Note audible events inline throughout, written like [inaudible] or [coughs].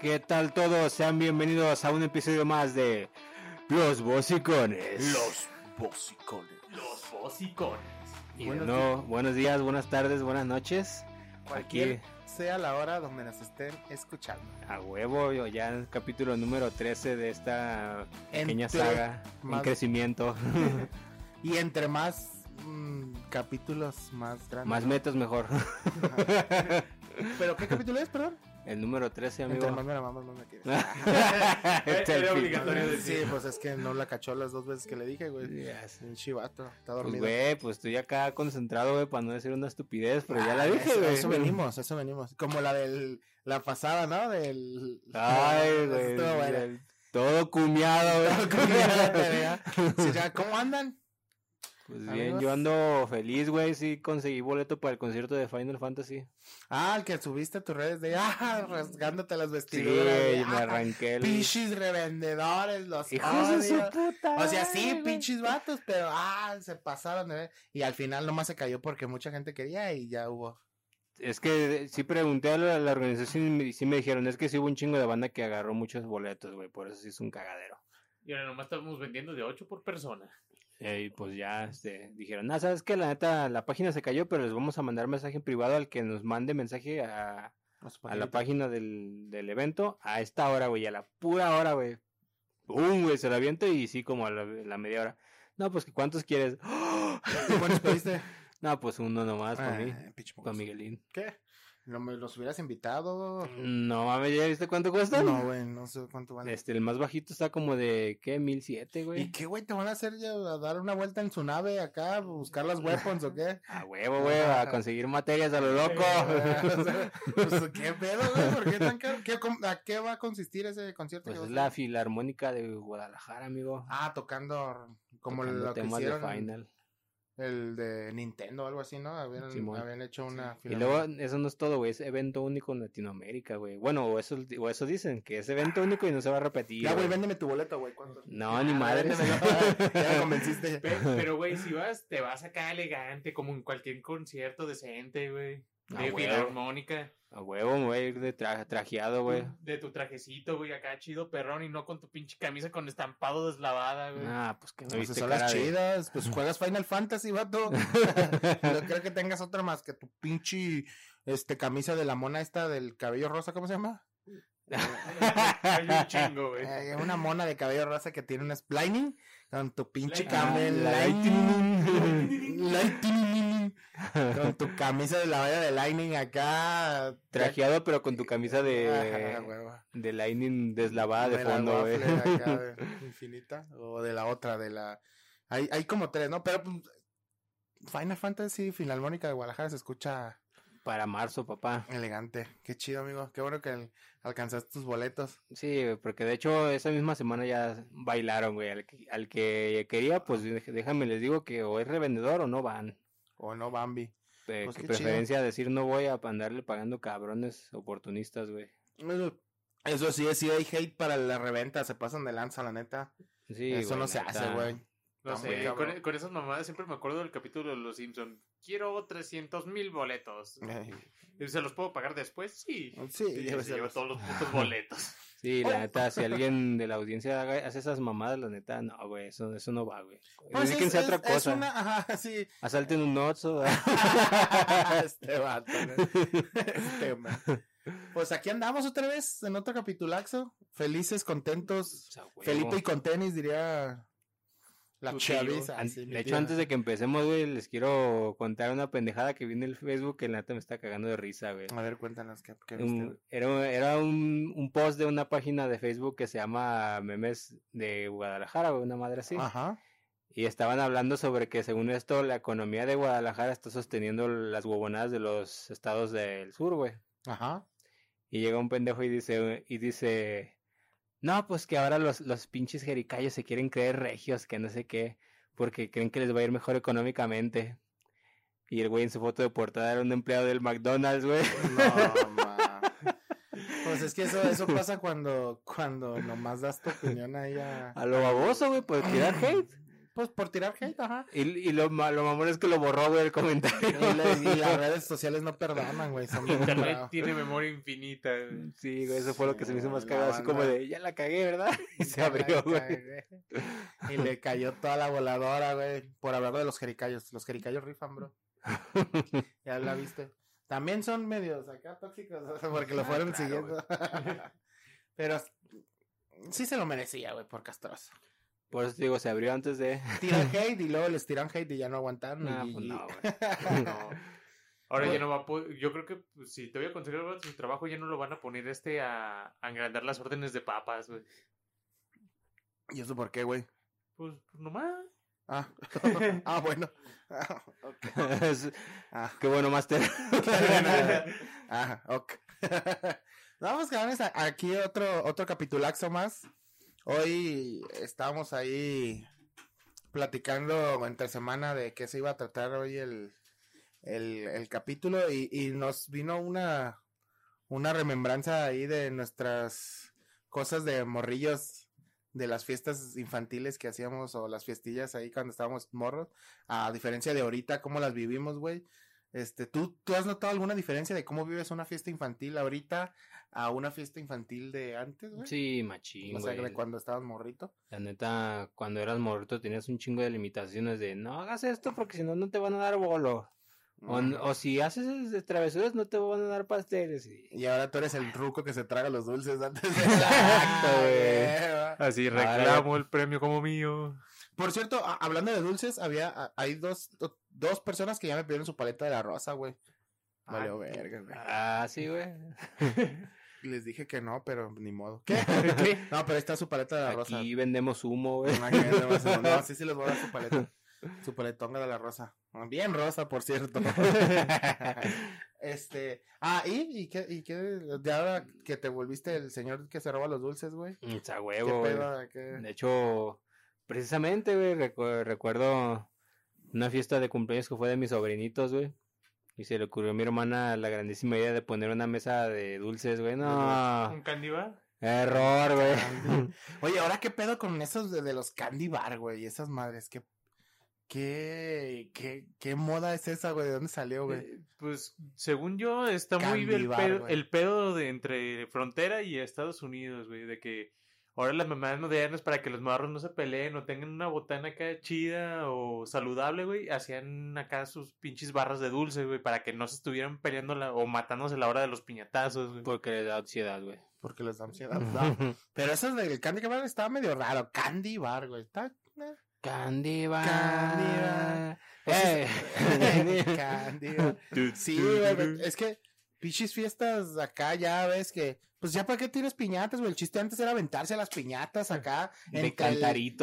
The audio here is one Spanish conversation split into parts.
¿Qué tal todos? Sean bienvenidos a un episodio más de Los Bocicones. Los bocicones. Los bocicones. Y Buenos no, buenos días, buenas tardes, buenas noches. Cualquier Aquí sea la hora donde nos estén escuchando. a huevo, yo ya en el capítulo número 13 de esta pequeña Entre saga en más- crecimiento. [laughs] [laughs] Y entre más mm, capítulos más grandes. más metas mejor. [laughs] ¿Pero qué capítulo es, perdón? El número 13, amigo. Entre más me la mamas, más me quieres. Este [laughs] Era obligatorio Sí, decir. pues es que no la cachó las dos veces que le dije, güey. Ya sé. Un chivato, está Pues dormido. güey, pues estoy acá concentrado, güey, para no decir una estupidez, pero ya la Ah, dije, güey. eso venimos, eso venimos. Como la del la pasada, ¿no? Del Ay, güey. Todo cumiado, güey. Todo cumiado. [laughs] Sí, ¿Cómo andan? Pues bien, Amigos. yo ando feliz, güey. Sí, conseguí boleto para el concierto de Final Fantasy. Ah, el que subiste a tus redes de [laughs] ah, rasgándote las Sí, vestiduras. de, me ah, arranqué el. Pinches revendedores, los Hijos de su puta. O sea, sí, pinches vatos, pero ah, se pasaron de ver. Y al final nomás se cayó porque mucha gente quería y ya hubo. Es que sí pregunté a la, la organización y me, sí me dijeron, es que sí hubo un chingo de banda que agarró muchos boletos, güey. Por eso sí es un cagadero. Y ahora nomás estamos vendiendo de 8 por persona. Eh, Y pues ya este, dijeron, ah, sabes que la neta, la página se cayó, pero les vamos a mandar mensaje en privado al que nos mande mensaje a, a la página del, del evento a esta hora, güey, a la pura hora, güey. ¡Pum, güey! Se la aviento y sí, como a la, la media hora. No, pues, ¿cuántos quieres? ¿Cuántos pediste? [laughs] No, pues uno nomás para mí, Ah, mocoso. Miguelín. ¿Qué? ¿No me los hubieras invitado? No mames, ¿ya viste cuánto cuesta? No, güey, no sé cuánto vale. Este, el más bajito está como de, ¿qué? ¿Mil siete, ¿Y güey? qué, güey? ¿Te van a hacer ya a dar una vuelta en su nave acá, a buscar las weapons o qué? [laughs] A huevo, güey, a conseguir materias a lo loco. [laughs] pues, ¿Qué pedo, güey? ¿Por qué tan caro? ¿Qué, ¿A qué va a consistir ese concierto? Pues es la filarmónica de Guadalajara, amigo. Ah, tocando como Tocando lo que temas hicieron de Final. El de Nintendo o algo así, ¿no? Habían, hecho una Y luego, eso no es todo, güey, es evento único en Latinoamérica, güey. Bueno, o eso, o eso dicen, que es evento único y no se va a repetir. Ya, güey, véndeme tu boleto, güey. No, ni Ah, madres. véndemelo. [laughs] ya me convenciste. Pe- [laughs] Pero, güey, si vas, te vas acá elegante, como en cualquier concierto decente, güey. Ah, De huevo. filarmónica. A huevo, me voy a ir de tra- trajeado, güey. De tu trajecito, güey, acá chido perrón y no con tu pinche camisa con estampado deslavada, güey. Ah, pues que no Pues son las de... chidas. Pues juegas Final Fantasy, vato. [laughs] no creo que tengas otra más que tu pinche este, camisa de la mona esta del cabello rosa, ¿cómo se llama? Hay un chingo, güey. [laughs] Eh, una mona de cabello rosa que tiene un splining con tu pinche camel lightning. Lightning. Con tu camisa de la valla de lightning acá. Trajeado, pero con tu camisa de... De lightning deslavada de fondo, güey. de [laughs] infinita. O de la otra, de la. Hay, hay como tres, ¿no? Pero pues, Final Fantasy Filarmónica de Guadalajara se escucha Para marzo, papá. elegante. Qué chido, amigo. Qué bueno que al- alcanzaste tus boletos. Sí, porque de hecho esa misma semana ya bailaron, güey. Al que, al que quería, pues déjame les digo que o es revendedor o no van. O no, Bambi. De Pues preferencia decir no voy a andarle pagando cabrones oportunistas, güey. Eso- Eso sí, sí hay hate para la reventa. Se pasan de lanza, la neta. Sí, Eso güey, no se neta. hace, güey. No sé, cabrón. con, con esas mamadas siempre me acuerdo del capítulo de Los Simpson. Quiero 300 mil boletos. Ay, ¿Y ¿Se los puedo pagar después? Sí. Sí, Y se lleva todos los putos boletos. [laughs] Sí, la neta, si alguien de la audiencia hace esas mamadas, la neta, no, güey, eso, eso no va, güey. Pues a es- otra es- es cosa. una- ajá, sí. Asalten un Oxxo. [laughs] este vato. [laughs] Este man. Pues aquí andamos otra vez en otro capitulaxo. Felices, contentos. O sea, huevo. Felipe y con tenis, diría la chaviza. An- sí, de hecho, antes de que empecemos, güey, les quiero contar una pendejada que vi en el Facebook que la neta me está cagando de risa, güey. A ver, cuéntanos qué, viste. era era un, un post de una página de Facebook que se llama Memes de Guadalajara, güey, una madre así. Ajá. Y estaban hablando sobre que según esto la economía de Guadalajara está sosteniendo las huevonadas de los estados del sur, güey. Ajá. Y llega un pendejo y dice, y dice, no, pues que ahora los, los pinches jericayos se quieren creer regios, que no sé qué, porque creen que les va a ir mejor económicamente. Y el güey en su foto de portada era un empleado del McDonald's, güey. No, [laughs] ma. Pues es que eso, eso pasa cuando, cuando nomás das tu opinión ahí a... A lo baboso, güey, por tirar hate. Pues por tirar hate, ajá. Y, y lo, lo mamón es que lo borró, güey, el comentario. Y, la- y las [laughs] redes sociales no perdonan, güey. Son Internet tiene memoria infinita. güey. Sí, güey, eso fue lo que se me hizo más cagado, así como de, ya la cagué, ¿verdad? [laughs] Y se Ya abrió, güey. Y le cayó toda la voladora, güey, por hablar de los jericayos. Los jericayos rifan, bro. [laughs] Ya la viste. También son medios acá tóxicos, porque lo Ah, fueron claro, siguiendo. Pero sí se lo merecía, güey, por castroso. Por eso te digo, se abrió antes de... Tiran [laughs] hate y luego les tiran hate y ya no aguantaron. No, y- pues no, güey. [laughs] No. Ahora ya no va a poder. Yo creo que pues, si te voy a conseguir algo de su trabajo, ya no lo van a poner este a, a agrandar las órdenes de papas, güey. ¿Y eso por qué, güey? Pues, pues nomás. Ah, [laughs] ah bueno. Ah, ok. Es- Ah. Qué bueno, Master. Ah, ok. Vamos, cabrones, a- aquí otro, otro capitulaxo más. Hoy estábamos ahí platicando entre semana de qué se iba a tratar hoy el, el, el capítulo y, y nos vino una, una remembranza ahí de nuestras cosas de morrillos de las fiestas infantiles que hacíamos o las fiestillas ahí cuando estábamos morros, a diferencia de ahorita, cómo las vivimos, güey. Este, ¿tú, ¿tú has notado alguna diferencia de cómo vives una fiesta infantil ahorita a una fiesta infantil de antes, güey? Sí, machín, O sea, güey. de cuando estabas morrito. La neta, cuando eras morrito tenías un chingo de limitaciones de no hagas esto porque si no, no te van a dar bolo. O, si haces travesuras, no te van a dar pasteles. Y... Y ahora tú eres el ruco que se traga los dulces antes de... [laughs] Exacto, güey. Ah. Así reclamo el premio como mío. Por cierto, a- hablando de dulces, había, hay dos, do- dos personas que ya me pidieron su paleta de la rosa, güey. Valió verga, güey. Ah, sí, güey. [laughs] Y Les dije que no, pero ni modo. ¿Qué? [laughs] No, pero ahí está su paleta de la rosa. Aquí vendemos humo, güey. No, sí, sí les voy a dar su [laughs] paleta. Su paletonga de la rosa. Bien rosa, por cierto. [laughs] este. Ah, ¿y? ¿Y qué? ¿Y qué? De ahora que te volviste el señor que se roba los dulces, güey. Está ¿Qué huevo, güey. pedo? ¿Qué? De hecho, precisamente, güey, recu- recuerdo una fiesta de cumpleaños que fue de mis sobrinitos, güey. Y se le ocurrió a mi hermana la grandísima idea de poner una mesa de dulces, güey. No, ¿Un candy bar? error, güey. [laughs] Oye, ahora qué pedo con esos de, de los candy bar, güey. Y esas madres, qué. ¿Qué, qué, qué moda es esa, güey? ¿De dónde salió, güey? Eh, Pues según yo está muy el bar, pedo, el pedo de entre frontera y Estados Unidos, güey, de que ahora las mamás modernas para que los marros no se peleen o tengan una botana acá chida o saludable, güey, hacían acá sus pinches barras de dulce, güey, para que no se estuvieran peleando la- o matándose a la hora de los piñatazos, güey. Porque le da ansiedad, güey. Porque les da ansiedad. No. [laughs] Pero eso del candy bar estaba medio raro. Candy bar, güey. Está. eh. Candy bar. Candy bar. Eh. [laughs] Candy bar. [laughs] Sí, güey, es que pinches fiestas acá ya ves que, pues ya para qué tienes piñatas, güey, el chiste antes era aventarse a las piñatas acá. De entre el-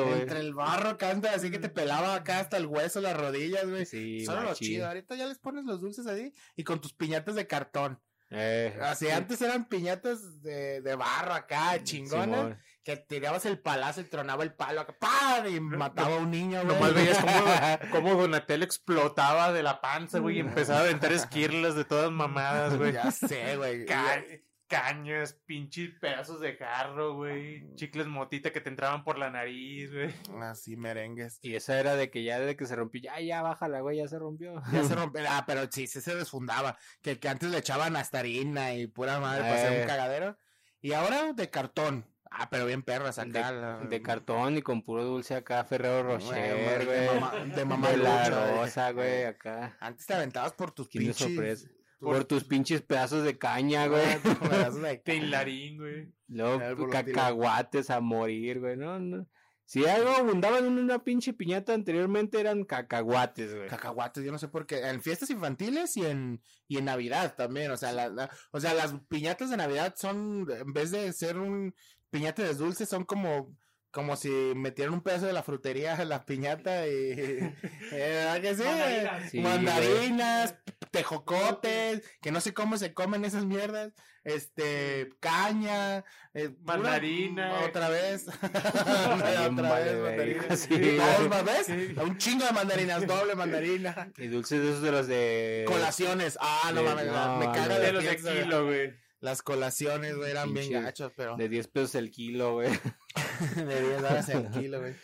güey. Entre el barro canta, así que te pelaba acá hasta el hueso, las rodillas, güey. Sí, era lo chido, ahorita ya les pones los dulces ahí y con tus piñatas de cartón. Eh, Así antes eran piñatas de, de barro acá, chingonas, Simón. Que tirabas el palazo y tronaba el palo acá, ¡pam! y mataba a un niño, güey. Nomás veías cómo, [laughs] cómo Donatello explotaba de la panza, güey, y empezaba a aventar esquirlas de todas mamadas, güey. Ya sé, güey. [laughs] Ca- cañas, pinches pedazos de jarro, güey. Chicles motita que te entraban por la nariz, güey. Así merengues. Y esa era de que ya de que se rompió, ya, ya, bájala, güey, ya se rompió. Ya se [laughs] rompe, ah, pero sí, sí se desfundaba. Que, que antes le echaban hasta harina y pura madre para hacer Eh. un cagadero. Y ahora de cartón. Ah, pero bien perras acá. la- De, de cartón y con puro dulce acá, Ferrero Rocher, de güey. mamá- de mamá De la lucha, güey. rosa, güey, acá. Antes te aventabas por tus pinches. Por tus pinches pedazos de caña, güey. Ah, tus pedazos de- [laughs] Teilarín, güey. Luego volátil. cacahuates a morir, güey. No, no. Si algo abundaban en una pinche piñata anteriormente eran cacahuates, güey. Cacahuates, yo no sé por qué. En fiestas infantiles y en, y en Navidad también. O sea, la, la- o sea, las piñatas de Navidad son, en vez de ser un piñata de dulce, son como, como si metieran un pedazo de la frutería en la piñata y. [laughs] eh, ¿verdad que sí? Mandarinas. Sí, Mandarinas, tejocotes, que no sé cómo se comen esas mierdas. Este, caña, eh, Mandarina. Otra vez. [laughs] Otra vez, güey. mandarinas. Sí. ¿ves? Un chingo de mandarinas, doble mandarina. Y dulces de esos de los de... Colaciones. Ah, no mames, no, me caga de De los de kilo, güey. Las colaciones, güey, eran bien gachos, pero De 10 pesos el kilo, güey. [laughs] de 10 dólares el [laughs] kilo, güey.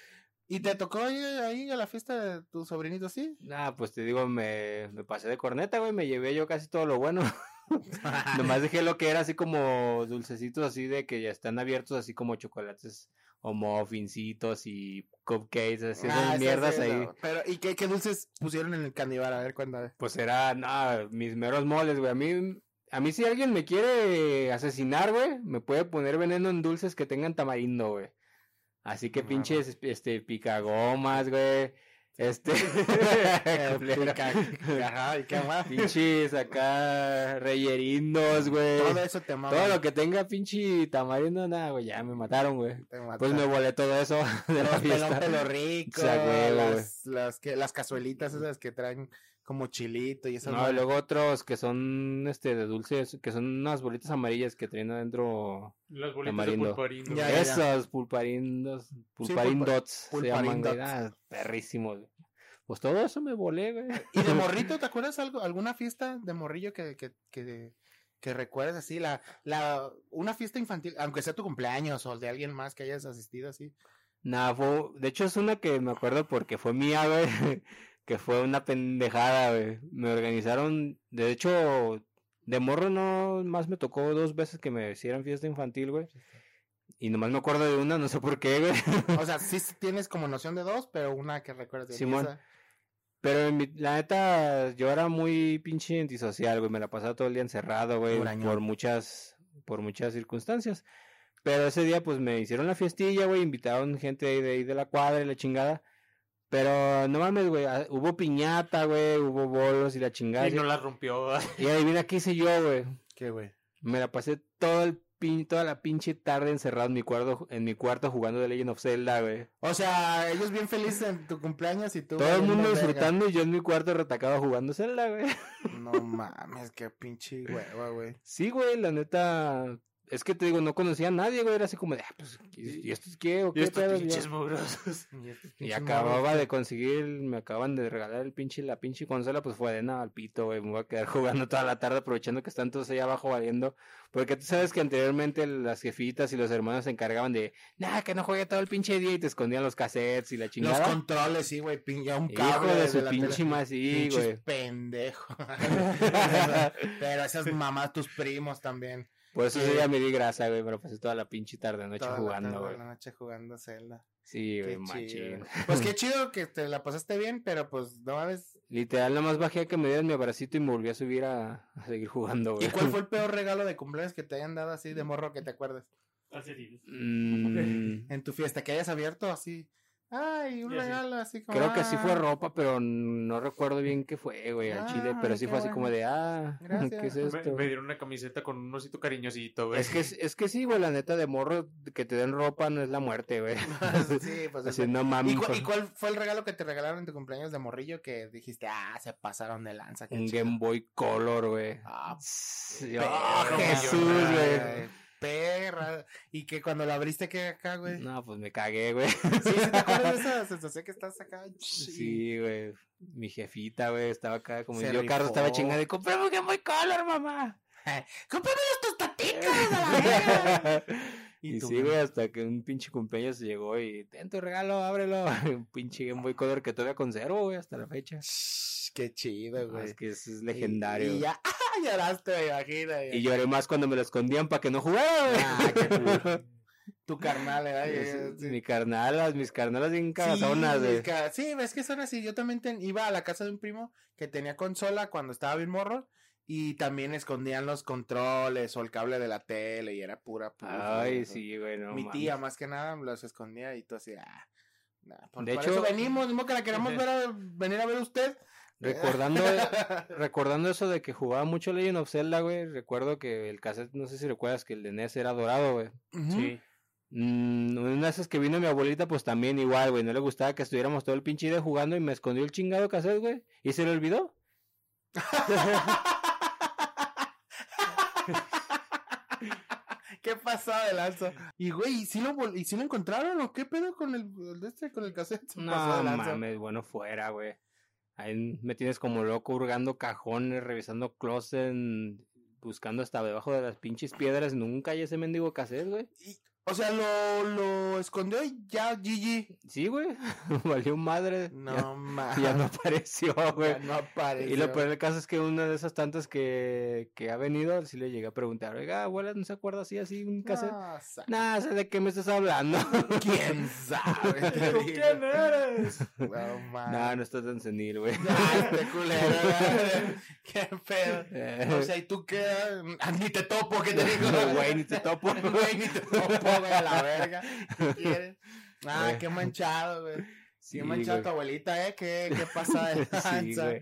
¿Y te tocó ahí, ahí a la fiesta de tu sobrinito, sí? Nah, pues te digo, me, me pasé de corneta, güey, me llevé yo casi todo lo bueno. [laughs] Nomás dejé lo que era así como dulcecitos así de que ya están abiertos, así como chocolates o muffincitos y cupcakes, así Ah, de sí, mierdas sí, ahí. no. Pero, ¿y qué, qué dulces pusieron en el candibar? A ver, cuéntame. Pues era, nada, mis meros moles, güey. A mí, a mí si alguien me quiere asesinar, güey, me puede poner veneno en dulces que tengan tamarindo, güey. Así que pinches, este, picagomas, güey. Este, [laughs] [laughs] Ajá, ¿y qué más? pinches acá, reyerindos, güey. Todo eso te mama. Todo lo que tenga pinche tamarindo, nada, güey, ya me mataron, güey. Pues me volé todo eso [laughs] de la Los pelón fiesta. pelo rico, O sea, güey, güey. las, las, que, las cazuelitas esas que traen como chilito y esas No, y luego otros que son, este, de dulces, que son unas bolitas amarillas que traen adentro Las bolitas Tamarindo. de pulparindo. Ya, güey. ya, Esos pulparindos, pulparindots se llaman, güey. pulparindots. Ah, perrísimos. güey. Pues todo eso me volé, güey. ¿Y de [laughs] morrito, te acuerdas algo, alguna fiesta de morrillo que, que, que, que recuerdes así? La, la, una fiesta infantil, aunque sea tu cumpleaños o de alguien más que hayas asistido así. Nada, fue, de hecho es una que me acuerdo porque fue mía, güey. [laughs] Que fue una pendejada, güey. Me organizaron, de hecho, de morro no, más me tocó dos veces que me hicieran fiesta infantil, güey. Y nomás me acuerdo de una, no sé por qué, güey. O sea, sí tienes como noción de dos, pero una que recuerdes de Simón. esa. Pero en mi- la neta, yo era muy pinche antisocial, güey. Me la pasaba todo el día encerrado, güey. Por muchas, por muchas circunstancias. Pero ese día, pues, me hicieron la fiestilla, güey. Invitaron gente ahí de, ahí de la cuadra y la chingada. Pero no mames, güey. ah, Hubo piñata, güey. Hubo bolos y la chingada. Y no la rompió. [laughs] Y adivina qué hice yo, güey. ¿Qué, güey? Me la pasé todo el pin, toda la pinche tarde encerrado en mi cuarto, en mi cuarto jugando de Legend of Zelda, güey. O sea, ellos bien felices en tu cumpleaños y tú. Todo el mundo disfrutando y yo en mi cuarto retacado jugando Zelda, güey. No mames, qué pinche hueva, güey. Sí, güey, la neta. Es que te digo, no conocía a nadie, güey. Era así como de, ah, pues, ¿y y esto es qué? ¿O Y qué estos pedo? pinches mugrosos. [laughs] Y, estos Y acababa de conseguir, me acaban de regalar el pinche, la pinche consola, pues fue de nada al pito, güey. Me voy a quedar [laughs] jugando toda la tarde aprovechando que están todos allá abajo valiendo. Porque tú sabes que anteriormente las jefitas y los hermanos se encargaban de, nada, que no juegue todo el pinche día y te escondían los cassettes y la Los chingada. controles, sí, güey. Ya un Hijo cable de desde su pinche más, sí, güey. pendejo. [laughs] Pero esas mamás, tus primos también. Por eso Sí. día me di grasa, güey, pero pasé toda la pinche tarde noche Toda la jugando, tarde, güey. la noche jugando Zelda. Sí, Qué güey, machín. Pues qué chido que te la pasaste bien, pero pues no mames. Literal, nada más bajé a que me dieran mi abracito y me volví a subir a, a seguir jugando, güey. ¿Y cuál fue el [laughs] peor regalo de cumpleaños que te hayan dado así de morro que te acuerdes? Mm, En tu fiesta, que hayas abierto así. Ay, un Ya sí. regalo así como. creo que sí fue ah, ropa, pero no recuerdo bien qué fue, güey, al chile. Pero Ay, sí fue así bueno. como de, ah, [laughs] Gracias. ¿qué es Me, esto? me dieron una camiseta con un osito cariñosito, güey. Es que, es que sí, güey, la neta de morro, que te den ropa no es la muerte, güey. [laughs] [laughs] sí, pues Así, no ¿Y, mames, cu- fue y cuál fue el regalo que te regalaron en tu cumpleaños de morrillo que dijiste, ah, se pasaron de lanza? un chido"? Game Boy Color, güey. Ah, Sí, oh, Jesús, güey. Perra. Y que cuando lo abriste, ¿qué acá, güey? No, pues me cagué, güey. Sí, ¿sí te acuerdas de [laughs] esa sensación que estás acá? Sí, güey. Mi jefita, güey, estaba acá como yo, Carlos, estaba chingada y compré un Game Boy Color, mamá. [laughs] ¡Cómprame estos tatitos a la verga! [laughs] Y, tú, sí, güey, hasta que un pinche cumpleaños llegó y ten tu regalo, ábrelo. Un pinche Game Boy Color que todavía conservo, güey, hasta la fecha. Qué chido, Ah, güey. es que es legendario. Y, y. [laughs] lloraste, me imagino. Y lloré más cuando me lo escondían para que no jugara, güey. Ah, qué. [laughs] Tu carnal. Es- Sí. Mi carnalas, mis carnalas bien Sí, cagazonas, güey. es que- sí, es que son así. Yo también ten- iba a la casa de un primo que tenía consola cuando estaba bien morro. Y también escondían los controles o el cable de la tele y era pura, pura. Ay, sí, güey, no Mi mames. tía, más que nada, los escondía y tú así, ah. nah, por, De por hecho- eso venimos, mismo que la queremos [laughs] ver a- venir a ver usted. Recordando, [laughs] recordando eso de que jugaba mucho Legend of Zelda, güey, recuerdo que el cassette, no sé si recuerdas que el de NES era dorado, güey. Sí. Mm, una de esas que vino mi abuelita, pues también igual, güey, no le gustaba que estuviéramos todo el pinche día jugando y me escondió el chingado cassette, güey, y se le olvidó. ¿Qué pasó de lanza? Y güey, ¿y si lo, vol- ¿y si lo encontraron o qué pedo con el, este, con el cassette? Se No pasó de mames, bueno, fuera, güey. Ahí me tienes como loco hurgando cajones, revisando closet, buscando hasta debajo de las pinches piedras, nunca hay ese mendigo cassette, güey. O sea, lo, lo escondió y ya GG. Sí, güey. [laughs] Valió madre. No mames. Ya no apareció, güey. no apareció. Y lo peor del caso es que una de esas tantas que, que ha venido, sí le llegué a preguntar, oiga, abuela, ¿no se acuerda así, así, un cassette? No, Nah, sé de qué me estás hablando. [laughs] ¿Quién sabe? [laughs] ¿Tú quién eres? No nah, mames. no estás tan senil, güey. Este culero. Qué pedo. Eh, O sea, ¿y tú qué? Ah, Ni te topo, ¿qué te digo? Güey, ni te topo. Güey, ni te topo, güey, a la verga. ¿Qué quieres? Ah, Güey. qué manchado, güey. Sí, qué manchado tu abuelita, ¿eh? ¿Qué, qué [laughs] pasa de Sí.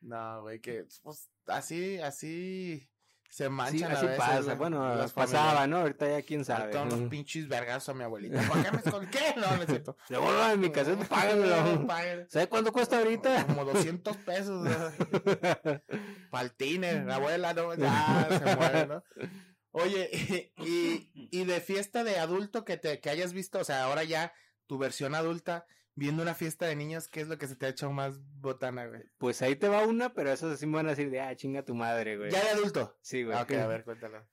No, güey, que pues, así, así se Sí, manchan a así veces, pasa. güey, Bueno, las pasaba, familias. ¿no? Ahorita ya quién sabe. Todos los [laughs] pinches vergas a mi abuelita. ¿Por qué me. No, no es cierto. [laughs] Devuélvame mi cassette, págamelo. Págalo. ¿Sabe cuánto cuesta ahorita? Como 200 pesos. Paltines, la abuela, no, ya se muere, ¿no? Oye, [laughs] y, [laughs] y de fiesta de adulto que te que hayas visto, o sea, ahora ya tu versión adulta, viendo una fiesta de niños, ¿qué es lo que se te ha hecho más botana, güey? Pues ahí te va una, pero eso sí me van a decir de, ah, chinga tu madre, güey. Ya de adulto. Sí, güey. Ah, ok, a ver, cuéntalo.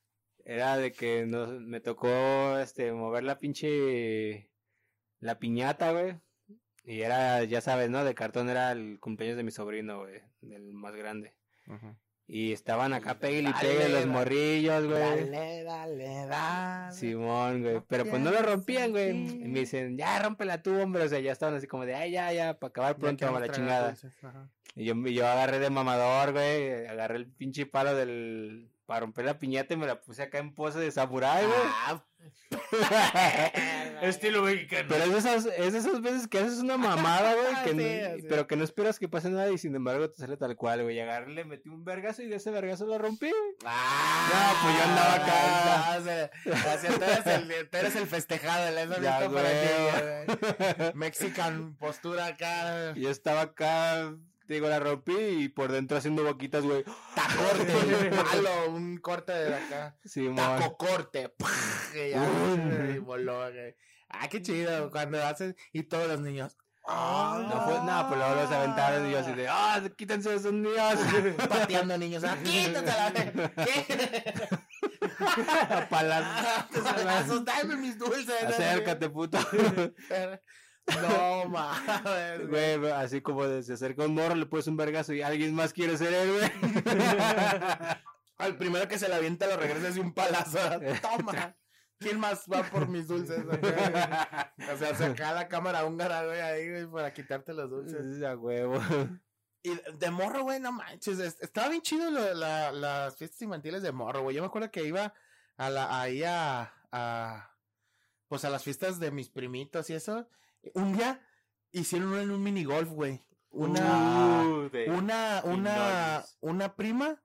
Era de que nos, me tocó, este, mover la pinche, la piñata, güey. Y era, ya sabes, ¿no? De cartón era el cumpleaños de mi sobrino, güey, del más grande. Y estaban acá pegue y pegue los morrillos, güey. Dale, dale, dale. Simón, güey. Pero pues no lo rompían, güey. Y me dicen, ya, rómpela tú, hombre. O sea, ya estaban así como de, ay, ya, ya, para acabar pronto, a la tragar chingada. Y yo, yo agarré de mamador, güey. Agarré el pinche palo del. Para romper la piñata y me la puse acá en pose de samurái, güey. Ah, [laughs] Estilo mexicano. Pero es de esas, es de esas veces que haces una mamada, güey, [laughs] que Sí, no- sí. pero que no esperas que pase nada y sin embargo te sale tal cual, güey. Agarré, le metí un vergazo y de ese vergazo lo rompí, güey. Ah, No, pues yo andaba acá. ya, o sea, o sea, tú, eres el, tú eres el festejado, el eso Ya, listo para ti. [laughs] Mexican postura acá. Yo estaba acá, te digo, la rompí y por dentro haciendo boquitas, güey. Tacorte, [laughs] palo, [laughs] un corte de acá. Sí, Taco corte. Que ya, y voló, güey. Ah, qué chido cuando haces y todos los niños. Ah, No fue nada, pues luego los aventaron y yo así de, ah, quítense de esos niños. [laughs] pateando niños. Ah, quítate a la vez. ¿Qué? A palas. Dame mis dulces. Acércate, puto. No mames, güey. Güey, así como de, se acerca un morro, le pones un vergazo y alguien más quiere ser héroe. [laughs] Al primero que se le avienta lo regresa así un palazo. Toma. ¿Quién más va por mis dulces? [laughs] o sea, saca la cámara húngara, güey, ahí, güey, para quitarte los dulces. A huevo. [laughs] Y de morro, güey, no manches. es- Estaba bien chido lo- la- las fiestas infantiles de morro, güey. Yo me acuerdo que iba a la, ahí a, a, pues a las fiestas de mis primitos y eso. Un día hicieron uno en un minigolf, güey. Una, Uh, una, una, una prima,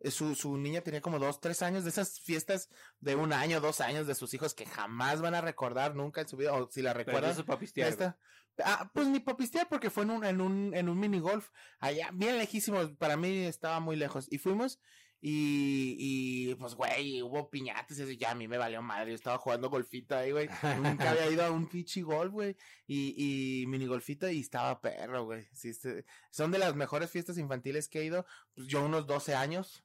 eh, su, su niña tenía como dos, tres años de esas fiestas de un año, dos años de sus hijos que jamás van a recordar nunca en su vida, o si la recuerdan. Ah, pues ni para pistear porque fue en un, en un, en un minigolf, allá, bien lejísimos, para mí estaba muy lejos, y fuimos, y, y pues güey, hubo piñatas y eso, ya a mí me valió madre, yo estaba jugando golfita ahí, güey, nunca había ido a un pichi golf, güey, y, y minigolfita y estaba perro, güey, este- son de las mejores fiestas infantiles que he ido, pues yo unos 12 años,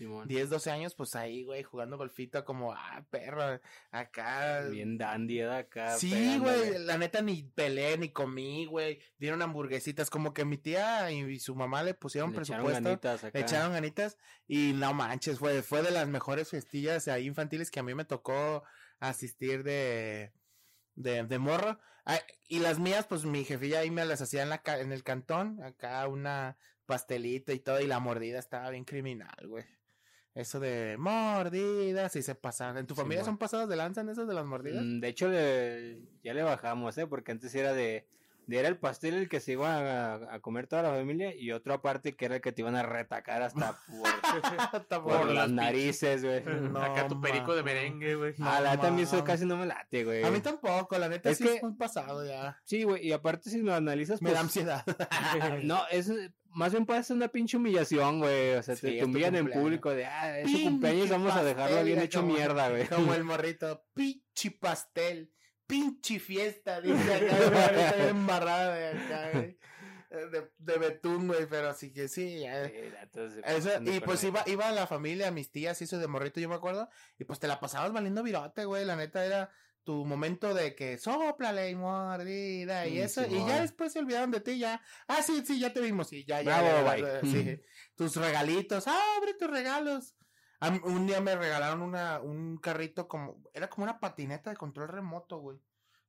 Simón. 10, 12 años, pues ahí, güey, jugando golfita como, ah, perro, acá. Bien dandy de acá. Sí, pegándole. güey, la neta ni peleé ni comí, güey. Dieron hamburguesitas, como que mi tía y su mamá le pusieron Le echaron presupuesto. ganitas acá. Le echaron ganitas y no manches, fue, fue de las mejores festillas ahí infantiles que a mí me tocó asistir de, de, de morro. Ay, y las mías, pues mi jefilla ahí me las hacía en, la, ca- en el cantón, acá una pastelita y todo, y la mordida estaba bien criminal, güey. Eso de mordidas y se pasan. ¿En tu familia son pasados de lanza en eso de las mordidas? Mm, De hecho, le- ya le bajamos, ¿eh? Porque antes era de, de era el pastel el que se iba a, a comer toda la familia y otro aparte que era el que te iban a retacar hasta [laughs] por, Está por Por las las narices, güey. [laughs] No, Acá tu perico de merengue, güey. No a la mí eso casi no me late, güey. A mí tampoco, la neta Es sí que- es muy pasado ya. Sí, güey, y aparte si lo analizas, Me pues... da ansiedad. [laughs] No, es más bien puede ser una pinche humillación, güey. O sea, Sí, te, humillan en público de, ah, es su cumpleaños, vamos a dejarlo bien ya hecho como- mierda, güey. Como el morrito, pinche pastel, pinche fiesta, dice acá, güey, [laughs] embarrada de acá, güey. de, de betún, güey, pero así que sí. eso, y pues iba, iba la familia, mis tías, hizo de morrito, yo me acuerdo, y pues te la pasabas valiendo virote, güey, la neta era tu momento de que soplale y mordida y eso, y ya después se olvidaron de ti, ya, ah, sí, sí, ya te vimos, y ya, ya, sí, tus regalitos, abre tus regalos. Un día me regalaron una, un carrito como, era como una patineta de control remoto, güey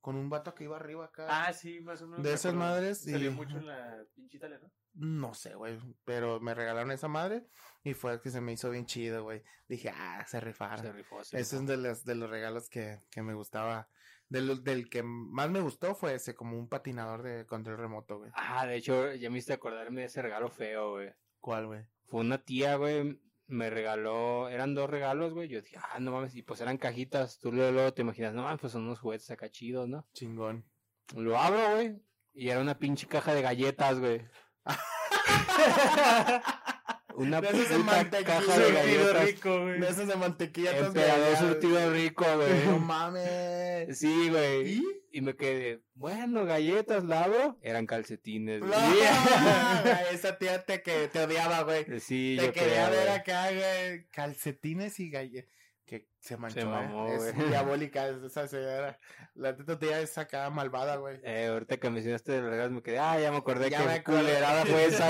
con un vato que iba arriba acá. Ah, sí, más o menos. De esas madres. Salió mucho en la pinche ¿no? No sé, güey, pero me regalaron esa madre y fue que se me hizo bien chido, güey. Dije, ah, se rifaron. Se rifó, Ese es de los, de los regalos que, que me gustaba. Del, del que más me gustó fue ese, como un patinador de control remoto, güey. Ah, de hecho, ya me hiciste acordarme de ese regalo feo, güey. ¿Cuál, güey? Fue una tía, güey, me regaló, eran dos regalos, güey. Yo dije, ah, no mames, y pues eran cajitas. Tú luego, te imaginas, no mames, pues son unos juguetes acá chidos, ¿no? Chingón. Lo abro, güey, y era una pinche caja de galletas, güey. [laughs] Una puta caja de galletas. rico, güey. Meses de mantequilla. Emperador surtido rico, güey. No mames. Sí, güey. ¿Y? Y me quedé, bueno, galletas, lavo. Eran calcetines, güey. [laughs] Esa tía te, que te odiaba, güey. Sí, te yo quería ver acá, güey. Calcetines y galletas que se manchó, se mamó, ¿eh? es [laughs] diabólica esa señora. La tía es acá malvada, güey. Eh, ahorita que mencionaste de verdad me quedé, ah, ya me acordé ya que me culerada fue esa,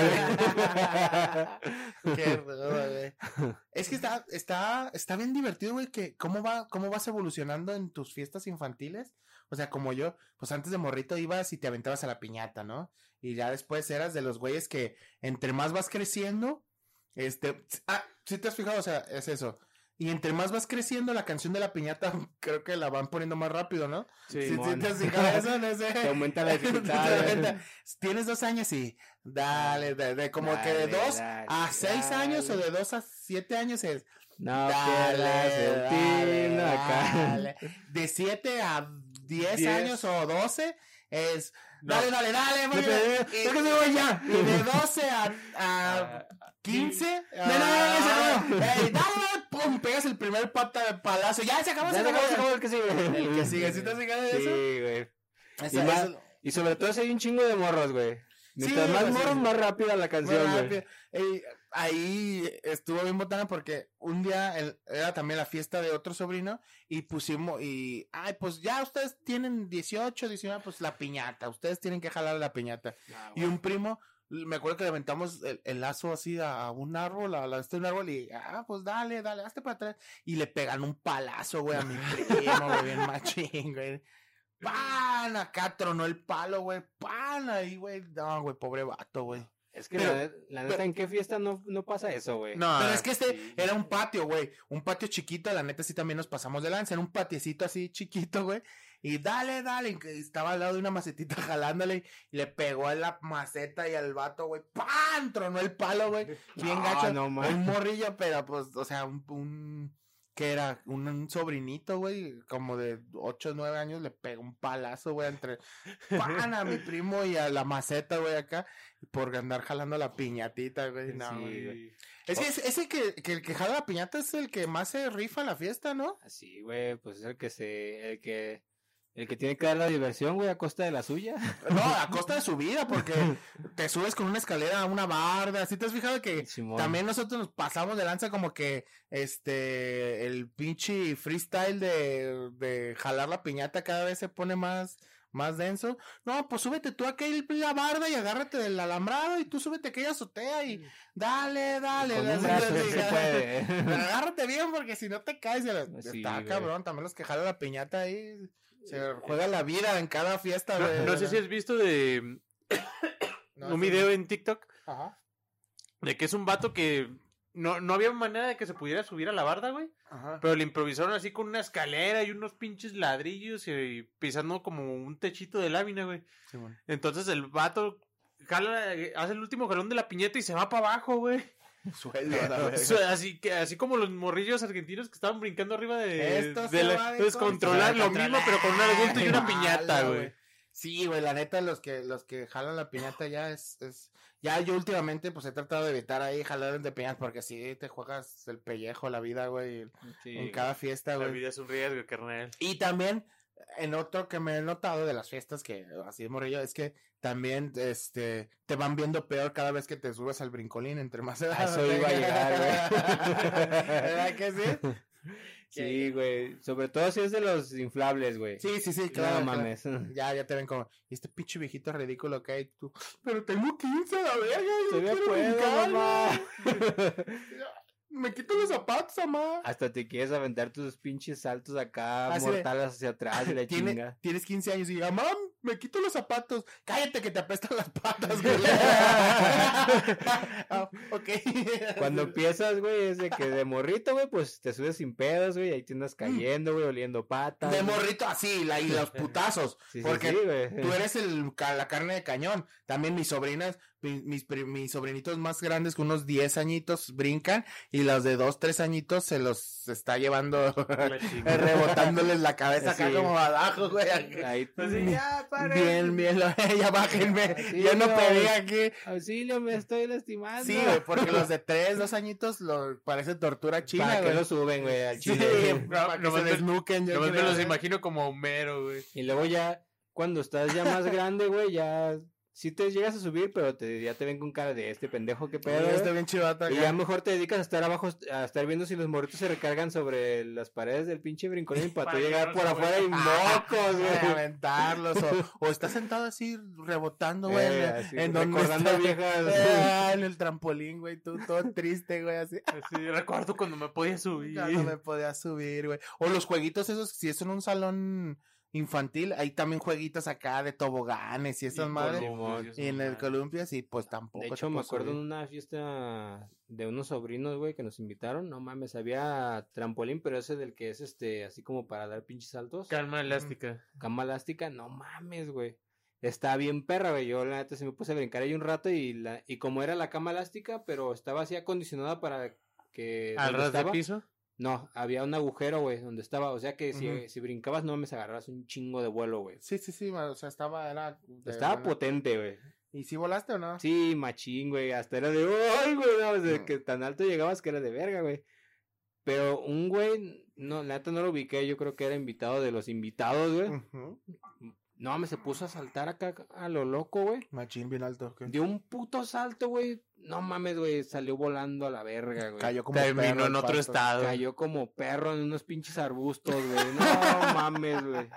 güey. [laughs] Qué güey. Es que está, está, está bien divertido, güey, que cómo va, cómo vas evolucionando en tus fiestas infantiles. O sea, como yo, pues antes de morrito ibas y te aventabas a la piñata, ¿no? Y ya después eras de los güeyes que entre más vas creciendo, este, ah, si te has fijado, o sea, es eso y entre más vas creciendo, la canción de la piñata [laughs] creo que la van poniendo más rápido, ¿no? Sí, si, te eso, no sé. [laughs] Te aumenta la [laughs] dificultad. Tienes dos años y dale, de, como que de dos a seis años o de dos a siete años es... No dale, dale, De siete a diez, años o doce es... Dale, dale, dale, dale, y, ya. y de doce a, a ah, 15. Ah, no, no, no, dale, pum, pegas el primer pata de palazo. Ya se acabó, se acabó, se acabó el que sigue. El que sigue, ¿sí te has de eso? Sí, güey. Y, sobre todo si hay un chingo de morros, güey. Mientras más morros, más rápida la canción, güey. Ahí estuvo bien botana porque un día era también la fiesta de otro sobrino y pusimos, y, ay, pues ya ustedes tienen 18, 19, pues la piñata, ustedes tienen que jalar la piñata. Ah, y un primo me acuerdo que le aventamos el, lazo así a, un árbol, a, este un árbol y, ah, pues dale, dale, hazte para atrás. Y le pegan un palazo, güey, a mi [laughs] primo, güey, bien machín, güey. ¡Pan! Acá tronó el palo, güey. ¡Pan! Ahí, güey. No, güey, pobre vato, güey. Es que la, la, neta, ¿en qué fiesta no, no pasa eso, güey? No, pero es que este era un patio, güey. Un patio chiquito, la neta sí también nos pasamos de lanza. Era un patiecito así chiquito, güey. Y dale, dale. Estaba al lado de una macetita [laughs] jalándole y le pegó a la maceta y al vato, güey. ¡Pam! Tronó el palo, güey. Bien gacho. No, un morrillo, pero pues, o sea, un, un que era un, sobrinito, güey, como de 8 o 9 años, le pegó un palazo, güey, entre pan a mi [laughs] primo y a la maceta, güey, acá, por andar jalando la piñatita, güey. No, güey. Es que ese que, que, el que jala la piñata es el que más se rifa la fiesta, ¿no? Sí, güey, pues es el que se, el que el que tiene que dar la diversión, güey, a costa de la suya. [laughs] No, a costa de su vida, porque te subes con una escalera a una barda. ¿Sí te has fijado que también nosotros nos pasamos de lanza como que este el pinche freestyle de, de jalar la piñata cada vez se pone más más denso. No, pues súbete tú a la barda y agárrate del alambrado y tú súbete a aquella azotea y dale, dale. Agárrate bien porque si no te caes. [laughs] está cabrón, también los que jalan la piñata ahí. Se juega la vida en cada fiesta. No, sé si has visto de [coughs] un video en TikTok de que es un vato que no, no había manera de que se pudiera subir a la barda, güey. Pero le improvisaron así con una escalera y unos pinches ladrillos y pisando como un techito de lámina, güey. Entonces el vato jala, hace el último jalón de la piñeta y se va para abajo, güey. [laughs] así que así como los morrillos argentinos que estaban brincando arriba de, Esto de, la, controlar lo mismo pero con un argumento y una [laughs] piñata güey. sí güey la neta los que los que jalan la piñata ya es, es ya yo últimamente pues he tratado de evitar ahí jalar de piñatas porque si te juegas el pellejo la vida güey en cada fiesta güey. la vida es un riesgo carnal. Y también en otro que me he notado de las fiestas que así es morrillo es que también este te van viendo peor cada vez que te subes al brincolín entre más edad. Eso iba a llegar, güey. [laughs] ¿Verdad que sí? [laughs] Sí, güey. Sobre todo si es de los inflables, güey. Sí, sí, sí, claro. No claro. mames. [laughs] Ya, ya te ven como, "Y este pinche viejito ridículo que hay tú. Pero tengo 15 a la verga, quiero puedo, brincar, mamá. Me quito los zapatos, mamá. Hasta te quieres aventar tus pinches saltos acá, Así de- hacia atrás y la [laughs] Tiene- chinga. tienes 15 años y diga, mam, me quito los zapatos. Cállate que te apestan las patas, güey. [laughs] Ah, ok. Cuando empiezas, güey, es de que de morrito, güey, pues te subes sin pedos, güey, ahí te andas cayendo, güey, oliendo patas. Mm. De güey. morrito así, la, y los putazos. Sí, sí, porque sí, güey. tú eres el, la carne de cañón. También mis sobrinas, mi- mis, mis sobrinitos más grandes, con unos 10 añitos, brincan. Y los de 2, 3 añitos se los está llevando, [laughs] rebotándoles la cabeza acá como abajo, güey. Ahí, ya, Bien, bien, lo- [laughs] ya bájenme. Sí, Yo no no. pedí aquí. auxilio, me estoy lastimando. Sí, güey, porque los de 3, 2 añitos lo parece tortura china, ¿Para güey. lo suben, güey, al Sí, chile? [laughs] para que nomás se desnuquen. yo me los imagino como Homero, güey. Y luego ya, cuando estás ya más [laughs] grande, güey, ya sí te llegas a subir, pero te, ya te ven con cara de este pendejo que pedo. Sí, güey. está bien chivata Y ya mejor te dedicas a estar abajo, a estar viendo si los morritos se recargan sobre las paredes del pinche brincolín para tú llegar por afuera y mocos, Ay, güey. aventarlos o, o estás sentado así rebotando, güey, Eh, en- donde recordando está- viejas. Eh, en el trampolín, güey, tú todo triste, güey, así. Así, recuerdo cuando me podía subir. Ya no me podía subir, güey. O los jueguitos esos, si es en un salón infantil, hay también jueguitos acá de toboganes y esas madres. Y en el columpio, sí, pues tampoco. De hecho, me acuerdo en una fiesta de unos sobrinos, güey, que nos invitaron. No mames, había trampolín, pero ese del que es este, así como para dar pinches saltos. Calma elástica. Cama elástica, no mames, güey. Está bien perra, güey. Yo la neta se me puse a brincar ahí un rato y la y como era la cama elástica, pero estaba así acondicionada para que Al ras de piso. No, había un agujero, güey, donde estaba, o sea que si, si brincabas no me agarrabas un chingo de vuelo, güey. Sí, sí, sí, o sea, estaba, era. Estaba buena- potente, güey. ¿Y si volaste o no? Sí, machín, güey, hasta era de, ¡ay, güey! No, Mm. que tan alto llegabas que era de verga, güey. Pero un güey, no, la neta no lo ubiqué, yo creo que era invitado de los invitados, güey. Ujú. No, me se puso a saltar acá a lo loco, güey. Machín bien alto. ¿qué? Dio un puto salto, güey. No mames, güey. Salió volando a la verga, güey. Cayó como Terminó perro en otro pasto. estado. Cayó como perro en unos pinches arbustos, güey. No [laughs] mames, güey.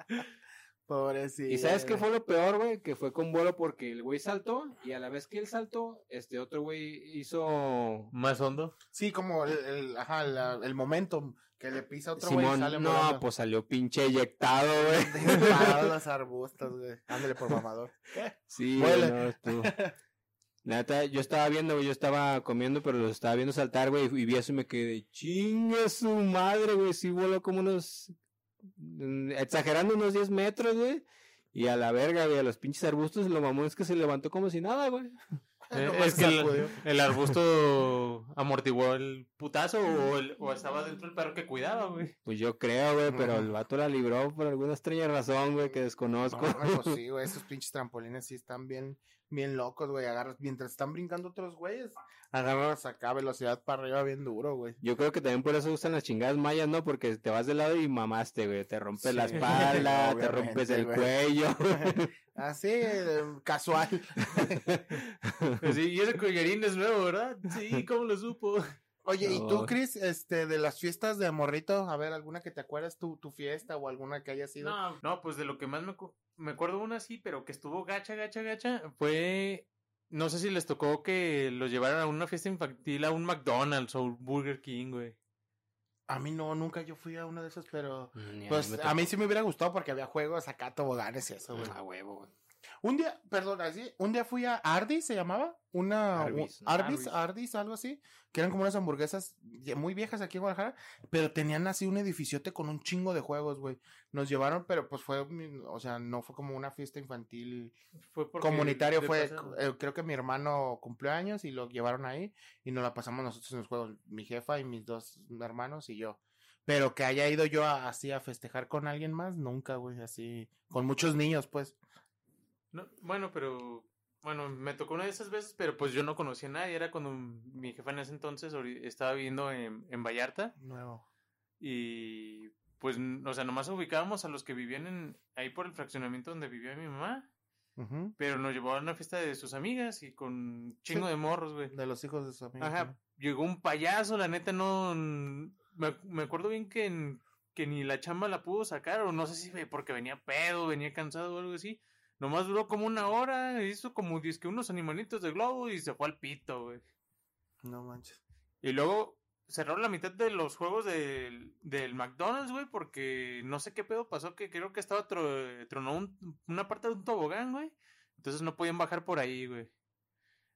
Pobrecito. ¿Y sabes qué fue lo peor, güey? Que fue con vuelo porque el güey saltó y a la vez que él saltó, este otro güey hizo... Más hondo. Sí, como el, el, ajá, la- el momento que le pisa otro güey y Simón, sale no, volando. pues salió pinche eyectado, [laughs] güey. Disparados los arbustos, güey. Ándale por mamador. Sí, Vuela. güey, no. La [laughs] neta, yo estaba viendo, güey, yo estaba comiendo, pero los estaba viendo saltar, güey, y vi eso y me quedé, chinga su madre, güey, sí voló como unos, mm, exagerando unos 10 metros, güey, y a la verga, güey, a los pinches arbustos, lo mamón es que se levantó como si nada, güey. [laughs] Eh, es que el, sacudió. el arbusto amortiguó el putazo o, el- o estaba dentro el perro que cuidaba, güey. Pues yo creo, güey, pero el vato la libró por alguna extraña razón, güey, que desconozco. No, pues sí, [laughs] güey, esos pinches trampolines sí están bien, bien locos, güey. Agarras, mientras están brincando otros güeyes, agarras acá velocidad para arriba bien duro, güey. Yo creo que también por eso usan las chingadas mayas, ¿no? Porque te vas de lado y mamaste, güey. Te rompes la Sí, espalda, [laughs] te rompes el güey. cuello. Así, eh, casual. [laughs] Pues sí, y ese collarín es nuevo, ¿verdad? Sí, [laughs] ¿cómo lo supo? Oye, ¿y tú. Chris, este, de las fiestas de morrito, a ver, alguna que te acuerdas, tu, tu fiesta o alguna que haya sido? No, no, pues de lo que más me, me acuerdo una así, pero que estuvo gacha, gacha, gacha, fue... No sé si les tocó que los llevaran a una fiesta infantil a un McDonald's o un Burger King, güey. A mí no, nunca yo fui a uno de esos, pero... Pues a mí tocó. sí me hubiera gustado porque había juegos acá, toboganes y eso, güey. A huevo, güey. Un día, perdón, así, un día fui a Arby's, ¿se llamaba? Una Arby's, un- Arby's, Arby's. Arby's, algo así, que eran como unas hamburguesas muy viejas aquí en Guadalajara, pero tenían así un edificiote con un chingo de juegos, güey. Nos llevaron, pero pues fue, o sea, no fue como una fiesta infantil Fue de fue, eh, creo que mi hermano cumplió años y lo llevaron ahí y nos la pasamos nosotros en los juegos, mi jefa y mis dos hermanos y yo. Pero que haya ido yo a- así a festejar con alguien más, nunca, güey, así, con muchos niños, pues. No, bueno, pero... Bueno, me tocó una de esas veces, pero pues yo no conocía a nadie. Era cuando mi jefa en ese entonces estaba viviendo en, en Vallarta. Nuevo. Y pues, o sea, nomás ubicábamos a los que vivían en, ahí por el fraccionamiento donde vivía mi mamá. Pero nos llevó a una fiesta de sus amigas y con chingo de morros, güey. De los hijos de sus amigas. Ajá. Llegó un payaso, la neta no. Me, me acuerdo bien que, que ni la chamba la pudo sacar, o no sé si porque venía pedo, venía cansado o algo así. Nomás duró como una hora, hizo como que unos animalitos de globo y se fue al pito, güey. No manches. Y luego cerraron la mitad de los juegos del, del McDonald's, güey, porque no sé qué pedo pasó, que creo que estaba tronó una parte de un tobogán, güey. Entonces no podían bajar por ahí, güey.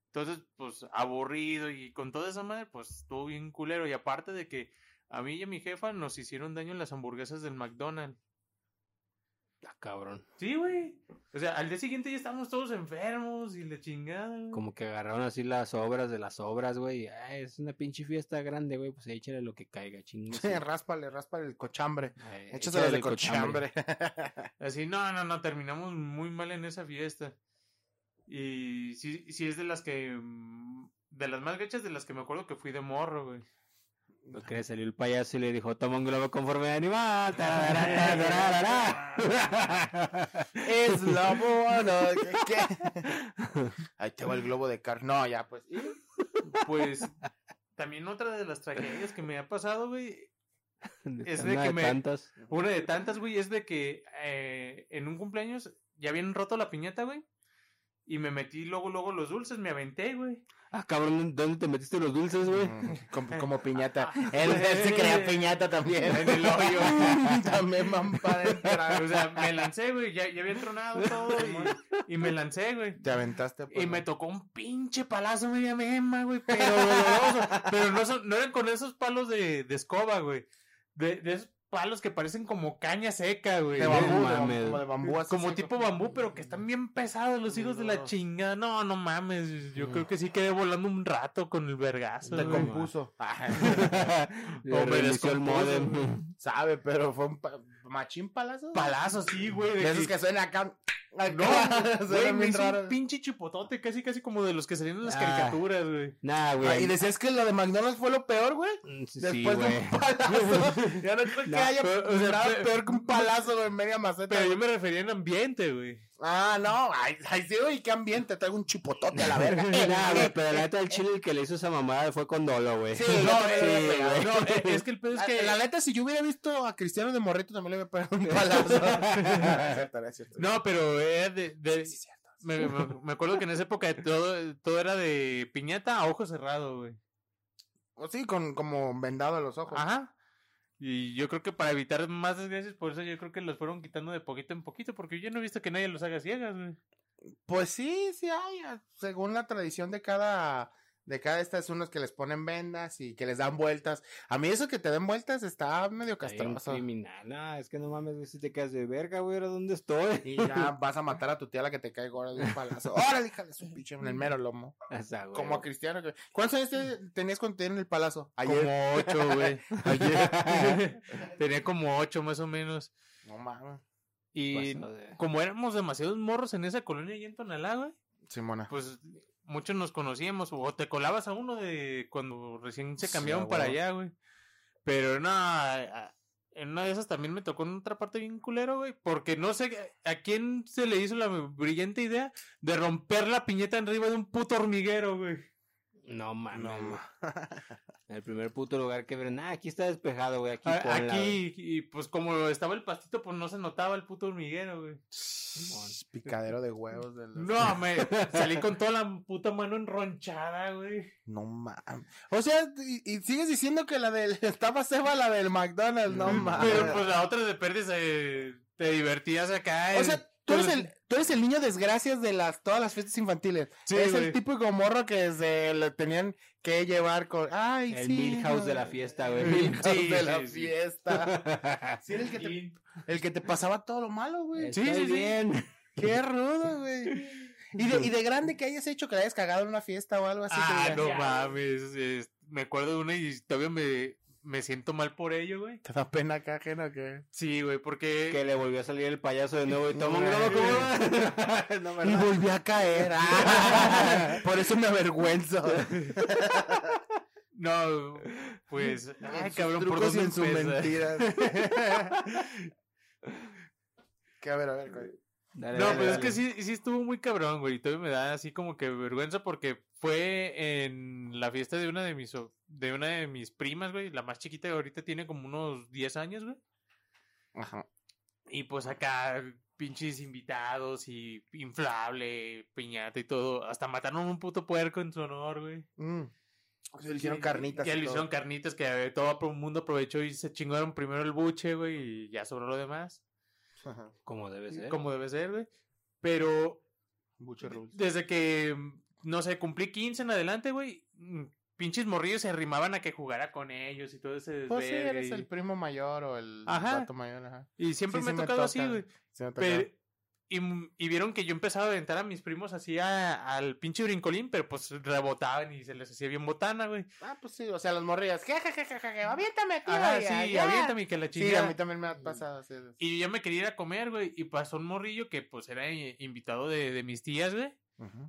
Entonces, pues, aburrido y con toda esa madre, pues, estuvo bien culero. Y aparte de que a mí y a mi jefa nos hicieron daño en las hamburguesas del McDonald's. Ah, cabrón. Sí, güey. O sea, al día siguiente ya estábamos todos enfermos y la chingada, güey. Como que agarraron así las obras de las obras, güey. Ah, es una pinche fiesta grande, güey. Pues échale lo que caiga, chingada. Sí, ráspale, ráspale el cochambre. Eh, échale el cochambre. [laughs] así, no, no, no, terminamos muy mal en esa fiesta. Y sí, sí es de las que... Mm, de las más gachas de las que me acuerdo que fui de morro, güey. Porque salió el payaso y le dijo, toma un globo conforme de animal. [laughs] es lobo, no, ¿qué? [laughs] Ahí te va el globo de carne. No, ya, pues. Pues, también otra de las tragedias que me ha pasado, güey, es de que me... Tantas. Una de tantas, güey, es de que eh, en un cumpleaños ya habían roto la piñata, güey. Y me metí luego, luego los dulces, me aventé, güey. Ah, cabrón, ¿dónde te metiste los dulces, güey? Mm, como, piñata. [laughs] él, se creía piñata también. En el hoyo. [laughs] también para [laughs] entrar. O sea, me lancé, güey. Ya, ya había tronado todo. Y, y, me lancé, güey. Te aventaste. Pues, y me tocó un pinche palazo media mema, güey. Pero Pero no, son, no eran con esos palos de, de escoba, güey. De, de esos palos que parecen como caña seca, güey. De bambú, como de bambú. como tipo bambú, pero que están bien pesados los hijos de la chingada. No, no mames. Yo creo que sí quedé volando un rato con el vergazo. Te compuso. [laughs] o me el modem. Sabe, pero fue un machín palazo. Palazo, sí, güey. De, esos que suenan acá. No, güey, [laughs] me hizo un pinche chupotote, casi casi como de los que salían en las ah. caricaturas, güey. Nah, güey. y decías que lo de McDonald's fue lo peor, güey. Mm, Después de un palazo. ya no creo que haya pero, peor que un palazo, güey, en media maceta. Pero yo me refería en ambiente, güey. Ah, no, ay, ay, sí, güey, qué ambiente, traigo un chipotote a la verga. [laughs] Nah, güey, [laughs] pero la neta el chile que le hizo esa mamada fue con dolo, güey. Sí, [laughs] no, sí, no, es que el pedo es que... La neta, si yo hubiera visto a Cristiano de Morrito, también le hubiera pegado un palazo. no, pero era de... de... Sí. Me, me, acuerdo que en esa época todo, todo era de piñata a ojo cerrado, güey. O sí, con como vendado a los ojos. Ajá. Y yo creo que para evitar más desgracias, por eso yo creo que los fueron quitando de poquito en poquito, porque yo no he visto que nadie los haga ciegas, güey. Pues sí, sí hay, según la tradición de cada de cada estas unos que les ponen vendas y que les dan vueltas. A mí eso que te den vueltas está medio castroso. criminal, no, es que no mames, si te quedas de verga, güey, ¿dónde estoy? Y ya [laughs] vas a matar a tu tía la que te cae ahora de un palazo. ¡Órale, hija de su pinche en el mero lomo! Como a Cristiano. ¿Cuántos años tenías cuando te dieron el palazo? Ayer. Como ocho, güey. [laughs] Ayer. [laughs] Tenía como ocho más o menos. No mames. Y como éramos demasiados morros en esa colonia y en Tonalá, güey. Simona. Pues muchos nos conocíamos, o te colabas a uno de cuando recién se cambiaron para allá, güey. Pero no, en una de esas también me tocó en otra parte bien culero, güey, porque no sé a quién se le hizo la brillante idea de romper la piñeta arriba de un puto hormiguero, güey. No mames. No, En [laughs] el primer puto lugar que ven, ah, aquí está despejado, güey, aquí. Ah, aquí, y pues como estaba el pastito, pues no se notaba el puto hormiguero, güey. Picadero de huevos. No, me salí con toda la puta mano enronchada, güey. No mames. O sea, y, sigues diciendo que la del, [laughs] estaba ceba la del McDonald's, no mames. Pero pues la otra de pérdidas te divertías acá. O sea, Tú eres, el, tú eres el niño desgracias de las todas las fiestas infantiles. Sí, es el típico morro que se le tenían que llevar con. Ay, el sí. El Milhouse de la fiesta, güey. El Milhouse de la fiesta. [laughs] sí, el que, te, el que te pasaba todo lo malo, güey. Sí, sí, bien. Qué rudo, güey. ¿Y de, y de grande que hayas hecho que le hayas cagado en una fiesta o algo así. Ah, no mames. me acuerdo de una y todavía me, me siento mal por ello, güey. ¿Te da pena acá, ajena qué? Sí, güey, porque... Que le volvió a salir el payaso de nuevo y toma un [laughs] no, Y volvió a caer. [laughs] Ah, por eso me avergüenzo. No, pues, ay, cabrón, por y en sus mentiras. [laughs] que a ver, a ver. güey. Dale, No, dale, pues es que sí, sí estuvo muy cabrón, güey. Y todavía me da así como que vergüenza porque fue en la fiesta de una de mis de una de mis primas, güey. La más chiquita que ahorita tiene como unos 10 años, güey. Ajá. Y pues acá pinches invitados y inflable, piñata y todo. Hasta mataron un puto puerco en su honor, güey. Mm. Se le hicieron carnitas. Y le todo. hicieron carnitas que eh, todo el mundo aprovechó y se chingaron primero el buche, güey, y ya sobró lo demás. Ajá. Como debe ser. Como debe ser, güey. Pero desde que, mm, no sé, cumplí 15 en adelante, güey, mm, pinches morrillos se arrimaban a que jugara con ellos y todo ese Pues sí, eres y- el primo mayor o el Ajá. mayor, ajá. Y siempre Sí, me sí ha me tocado así, güey. Sí, me Pero-. Y, y vieron que yo empezaba a aventar a mis primos así a- al pinche brincolín, pero pues rebotaban y se les hacía bien botana, güey. Ah, pues sí, o sea, las morrillas. Je, aviéntame, tío. Ya, sí, ya. aviéntame que la Sí, chingada. a mí también me ha pasado. sí, sí. Y yo me quería ir a comer, güey, y pasó un morrillo que pues era eh, invitado de, de mis tías, güey.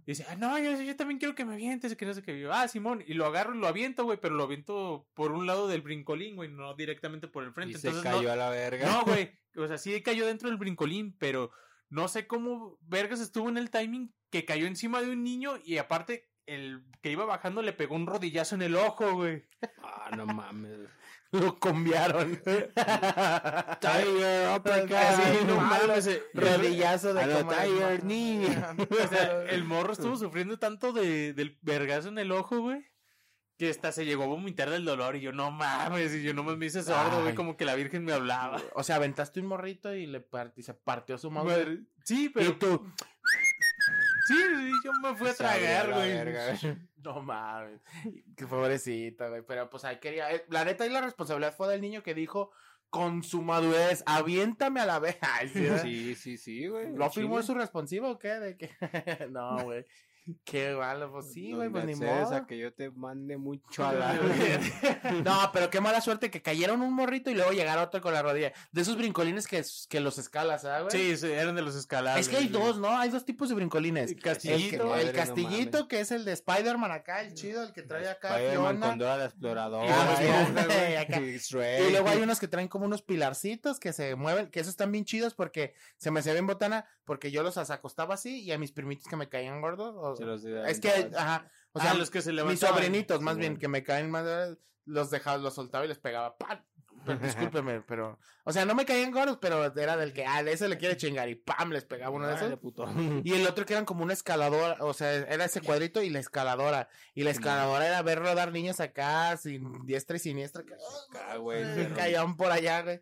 Y dice, ah, no, yo, yo también quiero que me avientes, que no sé qué. Yo, ah, Simón, y lo agarro y lo aviento, güey, pero lo aviento por un lado del brincolín, güey, no directamente por el frente. Y se cayó no, a la verga. no, güey, [laughs] o sea, sí cayó dentro del brincolín, pero no sé cómo Vergas estuvo en el timing que cayó encima de un niño y aparte el que iba bajando le pegó un rodillazo en el ojo, güey. Ah, no mames. [laughs] Lo combiaron. [laughs] Tiger, uppercut. Así, no mames, eh, Rodillazo de como Tiger knee. [laughs] O sea, el morro estuvo sufriendo tanto de, del vergazo en el ojo, güey. Que hasta se llegó a vomitar del dolor. Y yo, no mames. Y yo nomás me hice sordo, güey. Como que la virgen me hablaba. [laughs] O sea, aventaste un morrito y le part- y se partió su madre. Madre- Sí, pero. Y tú, Sí, sí, yo me fui a tragar, güey. [laughs] no mames. Qué pobrecita, güey. Pero pues ahí quería. eh, La neta y la responsabilidad fue del niño que dijo con su madurez, aviéntame a la vez. [laughs] Sí. Sí, sí, sí, güey. ¿Lo firmó su responsivo o qué? De que... no, güey. Qué malo, pues sí, güey, pues ni modo. a que yo te mande mucho a [laughs] la [laughs] No, pero qué mala suerte que cayeron un morrito y luego llegara otro con la rodilla. De esos brincolines que, que los escalas, ¿sabes, güey? Sí, sí, eran de los escalados. Es que hay dos, ¿no? Hay dos tipos de brincolines. El castillito. El, no castillito, que es el de Spider-Man acá, el chido, el que trae acá Spider-Man con Dora la exploradora. Ah. [laughs] Y luego hay unos que traen como unos pilarcitos que se mueven, que esos están bien chidos porque se me hacía bien botana, porque yo los acostaba así y a mis primitos que me caían gordos. Se los es que, ajá, o sea, ah, los que se mis levantaban. sobrinitos más Sí, bien bueno. que me caen más, los dejaba, los soltaba y les pegaba. ¡pam! Pero, [laughs] discúlpeme, pero, o sea, no me caían gordos, pero era del que, ah, de ese le quiere [laughs] chingar y ¡pam! les pegaba uno de esos. [laughs] Y el otro que eran como una escaladora, o sea, era ese cuadrito y la escaladora. Y la escaladora era ver rodar niños acá, sin diestra y siniestra. que, Acá, güey, caían por allá, güey.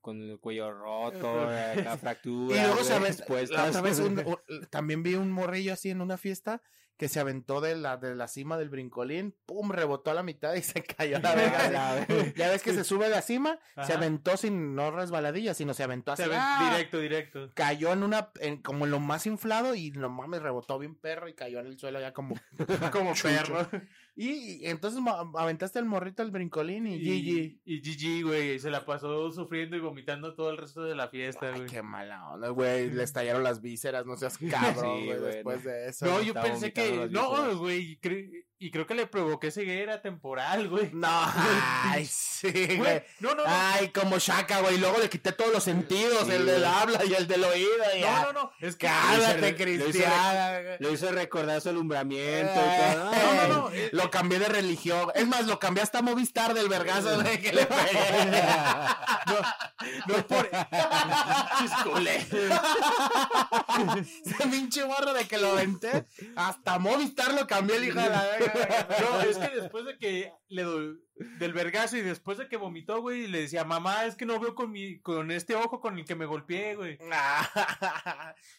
con el cuello roto, acá fracturas. Y luego, ¿sabes? expuestas. La otra vez un- un- también vi un morrillo así en una fiesta que se aventó de la, de la cima del brincolín, pum, rebotó a la mitad y [laughs] se cayó a la [laughs] verga. Ya ves que se sube a la cima, se aventó sin, no resbaladilla, sino se aventó así. Se ¡ah! directo, directo. Cayó en una, en, como en lo más inflado y no mames, rebotó bien perro y cayó en el suelo ya como, [laughs] Como perro. Y, y entonces aventaste el morrito al brincolín y GG. Y GG, güey. Se la pasó sufriendo y vomitando todo el resto de la fiesta, güey. qué mala onda, güey. Le estallaron las vísceras, no seas [laughs] cabrón, güey, después de eso. No, yo pensé que. No, güey. cre- Y creo que le provoqué ceguera temporal, [laughs] güey. No, ay, sí, güey. Güey, no, no, no. Ay, como Shaka, güey. Luego le quité todos los sentidos, Sí, el del habla y el del oído. Y No, no, no. Es que. Cállate, Cristiana. Lo hizo recordar su alumbramiento y Eh, todo. No, no, no. [laughs] eh, Lo cambié de religión. Es más, lo cambié hasta Movistar del vergazo güey, que le pegué. [laughs] No es por. Ese pinche morro de que lo aventé. Hasta Movistar lo cambié el hijo de la verga. No, [laughs] es que después de que le do- del vergazo y después de que vomitó, güey, le decía, mamá, es que no veo con mi, con este ojo con el que me golpeé, güey.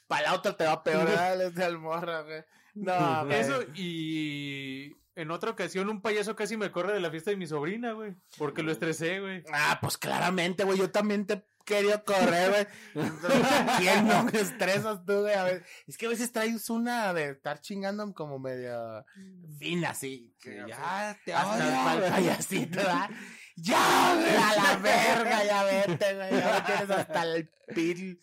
Para la otra te va peor, dale este al morro, güey. No, güey. Eso, y en otra ocasión un payaso casi me corre de la fiesta de mi sobrina, güey. Porque lo estresé, güey. Ah, pues claramente, güey. Yo también te quería correr, güey. ¿Quién no me estresas tú, güey? A ver, es que a veces traes una de estar chingando como medio fina, así. Sí, que, ya te hasta güey. payasito, ¿verdad? Ya, güey, a la verga, ya vete, güey. Ya me tienes hasta el pil.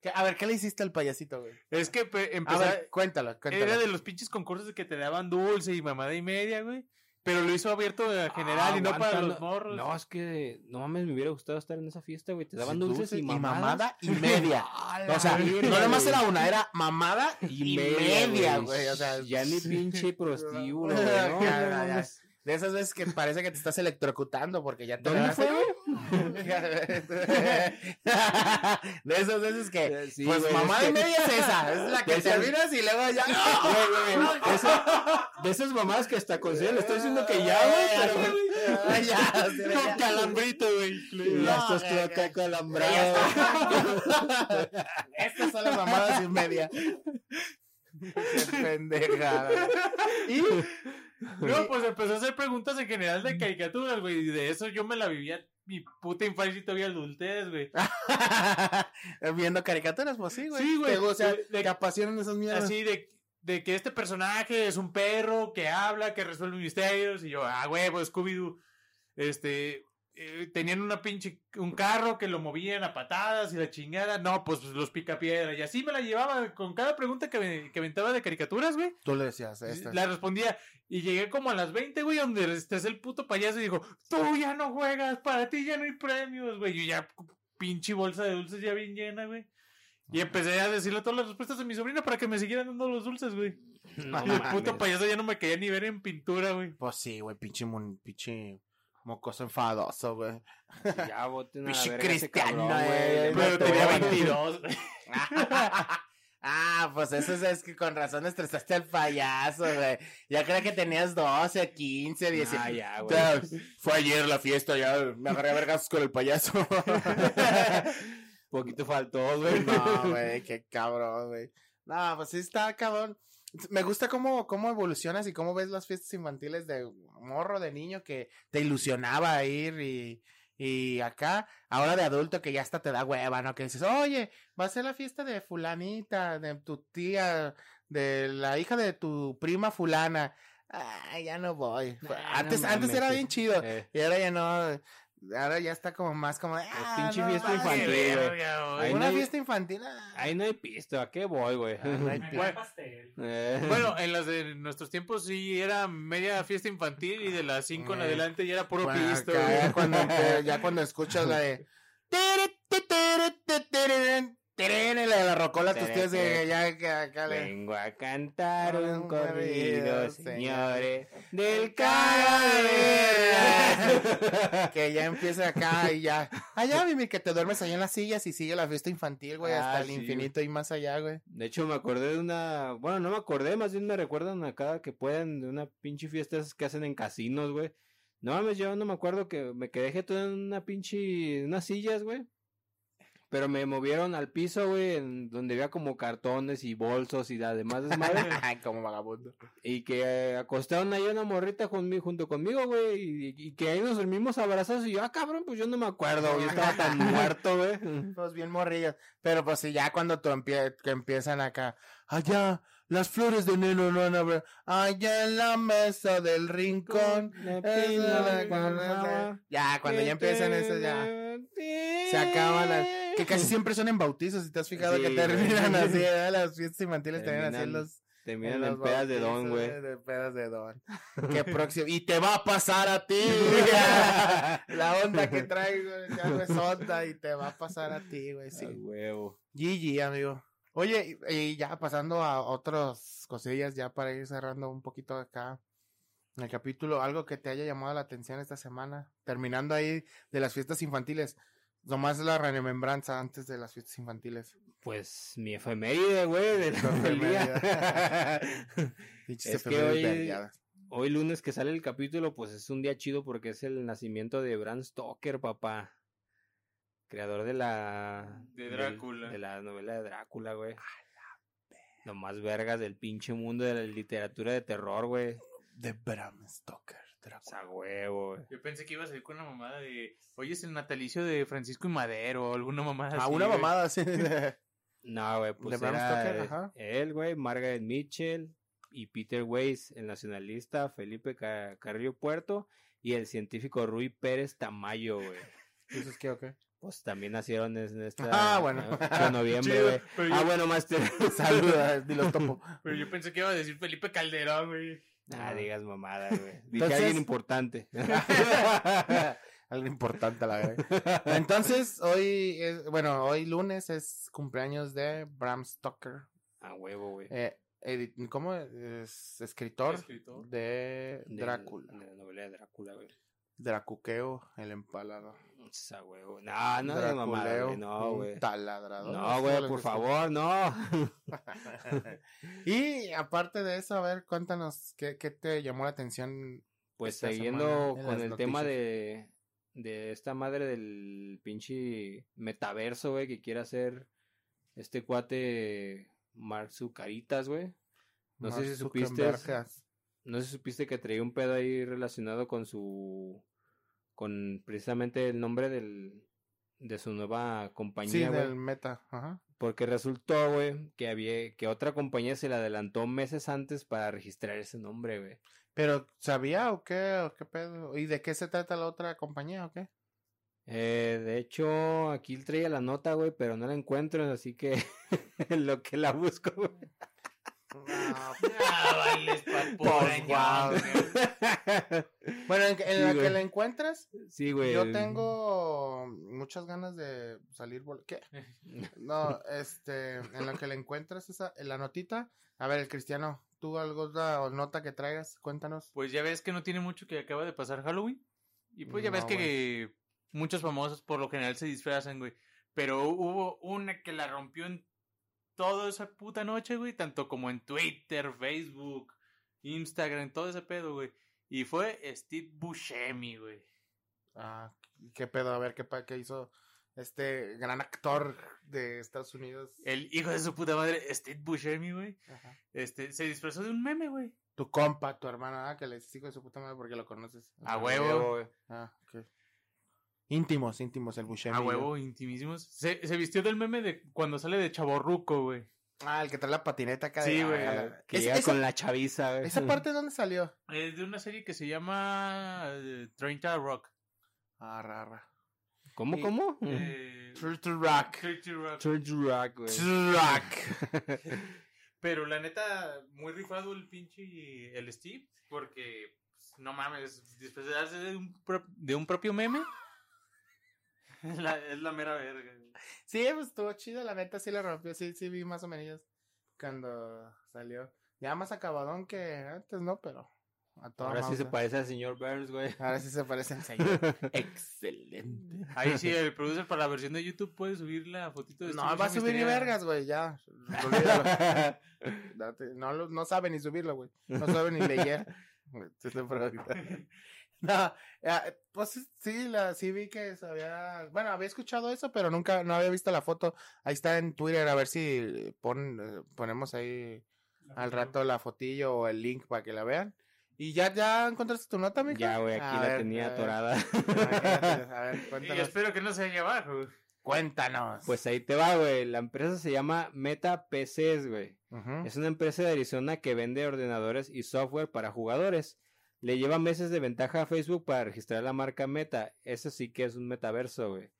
¿Qué- A ver, ¿qué le hiciste al payasito, güey? Es que A empezó, ver, cuéntalo, cuéntalo. era de los pinches concursos de que te daban dulce y mamada y media, güey. Pero lo hizo abierto en general Ah, y no para los morros. No, es que no mames, me hubiera gustado estar en esa fiesta, güey. Te daban dulces, y mamadas. mamada y [laughs] media. O sea, no nomás güey. era una, era mamada y, media, güey. O sea, ya ni pinche prostíbulo, [laughs] güey. No, De esas veces que parece que te estás electrocutando porque ya te ¿Dónde fue, [laughs] De esas veces que, Sí, pues güey, y que- media es esa, es la que de esas- terminas y luego ya. Güey, güey, güey, esa- de esas mamadas que hasta considero, le estoy diciendo que ya, güey, pero Ay, ya, sí, Con calambrito, güey. No, Ya estás tú acá calambrado. [laughs] Estas son las mamadas y media. [laughs] Qué pendejada. Y [laughs] No, pues empezó a hacer preguntas en general de caricaturas, güey. Y de eso yo me la vivía mi puta infancia y todavía adultez, güey. [laughs] viendo caricaturas, pues sí, güey. Sí, güey. O sea, De- te apasionan esas mierdas. Así de, de que este personaje es un perro que habla, que resuelve misterios. Y yo, ah, huevo, Scooby-Doo. Este. Eh, tenían una pinche. Un carro que lo movían a patadas y la chingada. No, pues los picapiedra. Y así me la llevaba con cada pregunta que, me, que aventaba de caricaturas, güey. Tú le decías esta. La respondía. Y llegué como a las 20, güey, donde este es el puto payaso y dijo: Tú ya no juegas, para ti ya no hay premios, güey. Yo ya, pinche bolsa de dulces ya bien llena, güey. Y empecé a decirle todas las respuestas de mi sobrina para que me siguieran dando los dulces, güey. No el puto payaso ya no me quería ni ver en pintura, güey. Pues sí, güey, pinche, mon- pinche mocoso enfadoso, güey. Ya boten a la Pinche verga ese cristiano, cabrón, güey. güey. Pero Te tenía voy a- 22. ah, pues eso es, es que con razón estresaste al payaso, güey. Ya creo que tenías 12, 15, 16. Ah, ya, güey. Fue ayer la fiesta, ya me agarré a vergas con el payaso. [laughs] Poquito faltó, güey. [laughs] no, güey, qué cabrón, güey. No, pues sí está cabrón. Me gusta cómo, cómo evolucionas y cómo ves las fiestas infantiles de morro, de niño, que te ilusionaba ir y, y acá, ahora de adulto que ya hasta te da hueva, ¿no? Que dices, oye, va a ser la fiesta de fulanita, de tu tía, de la hija de tu prima fulana. Ay, ya no voy. Nah, antes, no antes era bien chido. Eh, Y ahora ya no. Ahora ya está como más como. de, Ah, pinche no fiesta infantil, güey. Una no hay- fiesta infantil. ah. Ahí no hay pisto, ¿a qué voy, güey? no hay [laughs] pastel. Eh, Bueno, en las de nuestros tiempos sí era media fiesta infantil y de las 5 en Eh, adelante ya era puro Bueno, pisto, ya, cuando, [laughs] ya cuando escuchas la de. [laughs] Terene, la de la rocola, tus tíos de ya que acá le. Vengo a cantar un Un corrido, señores, del Cagadero. [laughs] que ya empieza acá y ya. Allá, Mimi, que te duermes ahí en las sillas y sigue la fiesta infantil, güey, hasta Ah, el sí, infinito y más allá, güey. De hecho, me acordé de una. Bueno, no me acordé, más bien me recuerdan a cada que pueden de una pinche fiesta esas que hacen en casinos, güey. No mames, yo no me acuerdo que me quedé jetón en una pinche. unas sillas, güey. Pero me movieron al piso, güey, en donde había como cartones y bolsos y además desmadre. [laughs] Ay, como vagabundo. y que acostaron ahí una morrita conmigo, junto conmigo, güey. Y, y que ahí nos dormimos abrazados. Y yo, ah, cabrón, pues yo no me acuerdo. Yo estaba tan [laughs] muerto, güey. Pues bien morrillos. Pero pues sí, ya cuando tú empie que empiezan acá, allá, las flores de Neno no van a ver, allá en la mesa del rincón. esa la conoce". Ya, cuando ya empiezan eso, ya. Se acaban las... Que casi [laughs] siempre son en bautizos, si te has fijado Sí, que güey. terminan así, [laughs] ¿verdad? Las fiestas infantiles terminan así los... Terminan en pedas de don, güey. De pedas de don. [laughs] Qué próximo. Y te va a pasar a ti. La onda que traigo ya es onda y te va a pasar a ti, güey. Sí. A huevo. GG, amigo. Oye, y ya pasando a otras cosillas, ya para ir cerrando un poquito acá en el capítulo, algo que te haya llamado la atención esta semana, terminando ahí de las fiestas infantiles, nomás la remembranza antes de las fiestas infantiles. Pues mi efeméride, güey, día. [laughs] Pinches Es que hoy-. Hoy lunes que sale el capítulo, pues es un día chido porque es el nacimiento de Bram Stoker, papá. Creador de la... De del- Drácula. De la novela de Drácula, güey. Lo más vergas del pinche mundo de la literatura de terror, güey. De Bram Stoker. O Drácula. sea, huevo, güey. Yo pensé que iba a salir con una mamada de, oye, es el natalicio de Francisco y Madero o alguna mamada Ah, así, una güey. mamada así. [laughs] [laughs] No, güey, pues era Stoker, ajá. él, güey, Margaret Mitchell y Peter Weiss, el nacionalista Felipe Ca- Carrillo Puerto y el científico Rui Pérez Tamayo, güey. [laughs] ¿Eso es qué o qué? Pues también nacieron en esta... Ah, bueno. 8 de noviembre, güey. Ah, yo- bueno, Master. Saluda, di los topo. Pero yo pensé que iba a decir Felipe Calderón, güey. Ah, digas mamada, güey. [laughs] Dije alguien importante. [laughs] [laughs] Algo importante a la vez. Entonces, hoy, es, bueno, hoy lunes es cumpleaños de Bram Stoker. A huevo, güey. Eh, edit- ¿Cómo es? Escritor, Escritor. de Drácula. De la novela de Drácula, güey. Dracuqueo, el empalado. Pues, A huevo. No, no Draculeo, güey. No, güey. taladrador. No, güey, por favor, no. [laughs] y aparte de eso, a ver, cuéntanos, ¿qué, qué te llamó la atención? Pues siguiendo con el tema de, de esta madre del pinche metaverso, güey, que quiere hacer este cuate Mark Zucaritas, güey. No sé si supiste, no sé si supiste que traía un pedo ahí relacionado con su, con precisamente el nombre del, de su nueva Sí, compañía, güey. del meta. Ajá. Porque resultó, güey, que había, que otra compañía se le adelantó meses antes para registrar ese nombre, güey. Pero, ¿sabía o qué? ¿O qué pedo? ¿Y de qué se trata la otra compañía o qué? Eh, de hecho, aquí traía la nota, güey, pero no la encuentro, así que [laughs] lo que la busco, güey. [laughs] Ah, Pues. [laughs] Bueno, en, en Sí, la güey. que la encuentras, Sí, güey. yo tengo muchas ganas de salir. ¿Qué? [laughs] No, este, en lo que la encuentras esa, en la notita. A ver, el cristiano, tú algo otra nota que traigas, cuéntanos. Pues ya ves que no tiene mucho que acaba de pasar Halloween. Y pues ya ves que muchos famosos por lo general se disfrazan, güey. Pero hubo una que la rompió en toda esa puta noche, güey. Tanto como en Twitter, Facebook, Instagram, todo ese pedo, güey. Y fue Steve Buscemi, güey. Ah, qué pedo, a ver qué, qué hizo este gran actor de Estados Unidos. El hijo de su puta madre, Steve Buscemi, güey. Este, se disfrazó de un meme, güey. Tu compa, tu hermana, ah, que le dices hijo de su puta madre porque lo conoces. A Ah, huevo. güey. Ah, ok. Íntimos, íntimos, el Buscemi. A y huevo, intimísimos. Se, se vistió del meme de cuando sale de chaborruco, güey. Ah, el que trae la patineta acá. Sí, güey. Ah, Que es- llega esa, con la chaviza, güey. ¿Esa parte dónde salió? Es de una serie que se llama eh, 30 Rock. Ah, rara. ¿Cómo, Y- cómo? Eh, Turtle Rock. 30 Rock. Church Rock, güey. Rock. [laughs] Pero la neta, muy rifado el pinche el Steve. Porque, pues, no mames, disfrazarse de un, pro- de un propio meme. Es, [laughs] la, es la mera verga. Sí, pues estuvo chido, la neta sí la rompió, sí, sí vi más o menos cuando salió. Ya más acabadón que antes, ¿no? Pero a toda Ahora sí se parece al señor Burns, güey. Ahora sí se parece al señor. [laughs] Excelente. Ahí sí, el producer para la versión de YouTube puede subir la fotito de No, va a subir ni vergas, güey, ya. [laughs] No, lo- no sabe ni subirlo, güey. No sabe ni leer. [laughs] No, ya, pues sí, la, sí vi que se había, bueno, había escuchado eso, pero nunca, no había visto la foto. Ahí está en Twitter, a ver si pon, eh, ponemos ahí al rato la fotillo o el link para que la vean. Y ya, ya encontraste tu nota, mija. Ya, güey, aquí A la ver, tenía atorada. A ver, [laughs] Y cuéntanos. espero que no se haya abajo. Cuéntanos. Pues ahí te va, güey. La empresa se llama Meta PCs, güey. Es una empresa de Arizona que vende ordenadores y software para jugadores. Le lleva meses de ventaja a Facebook para registrar la marca Meta. Eso sí que es un metaverso, güey.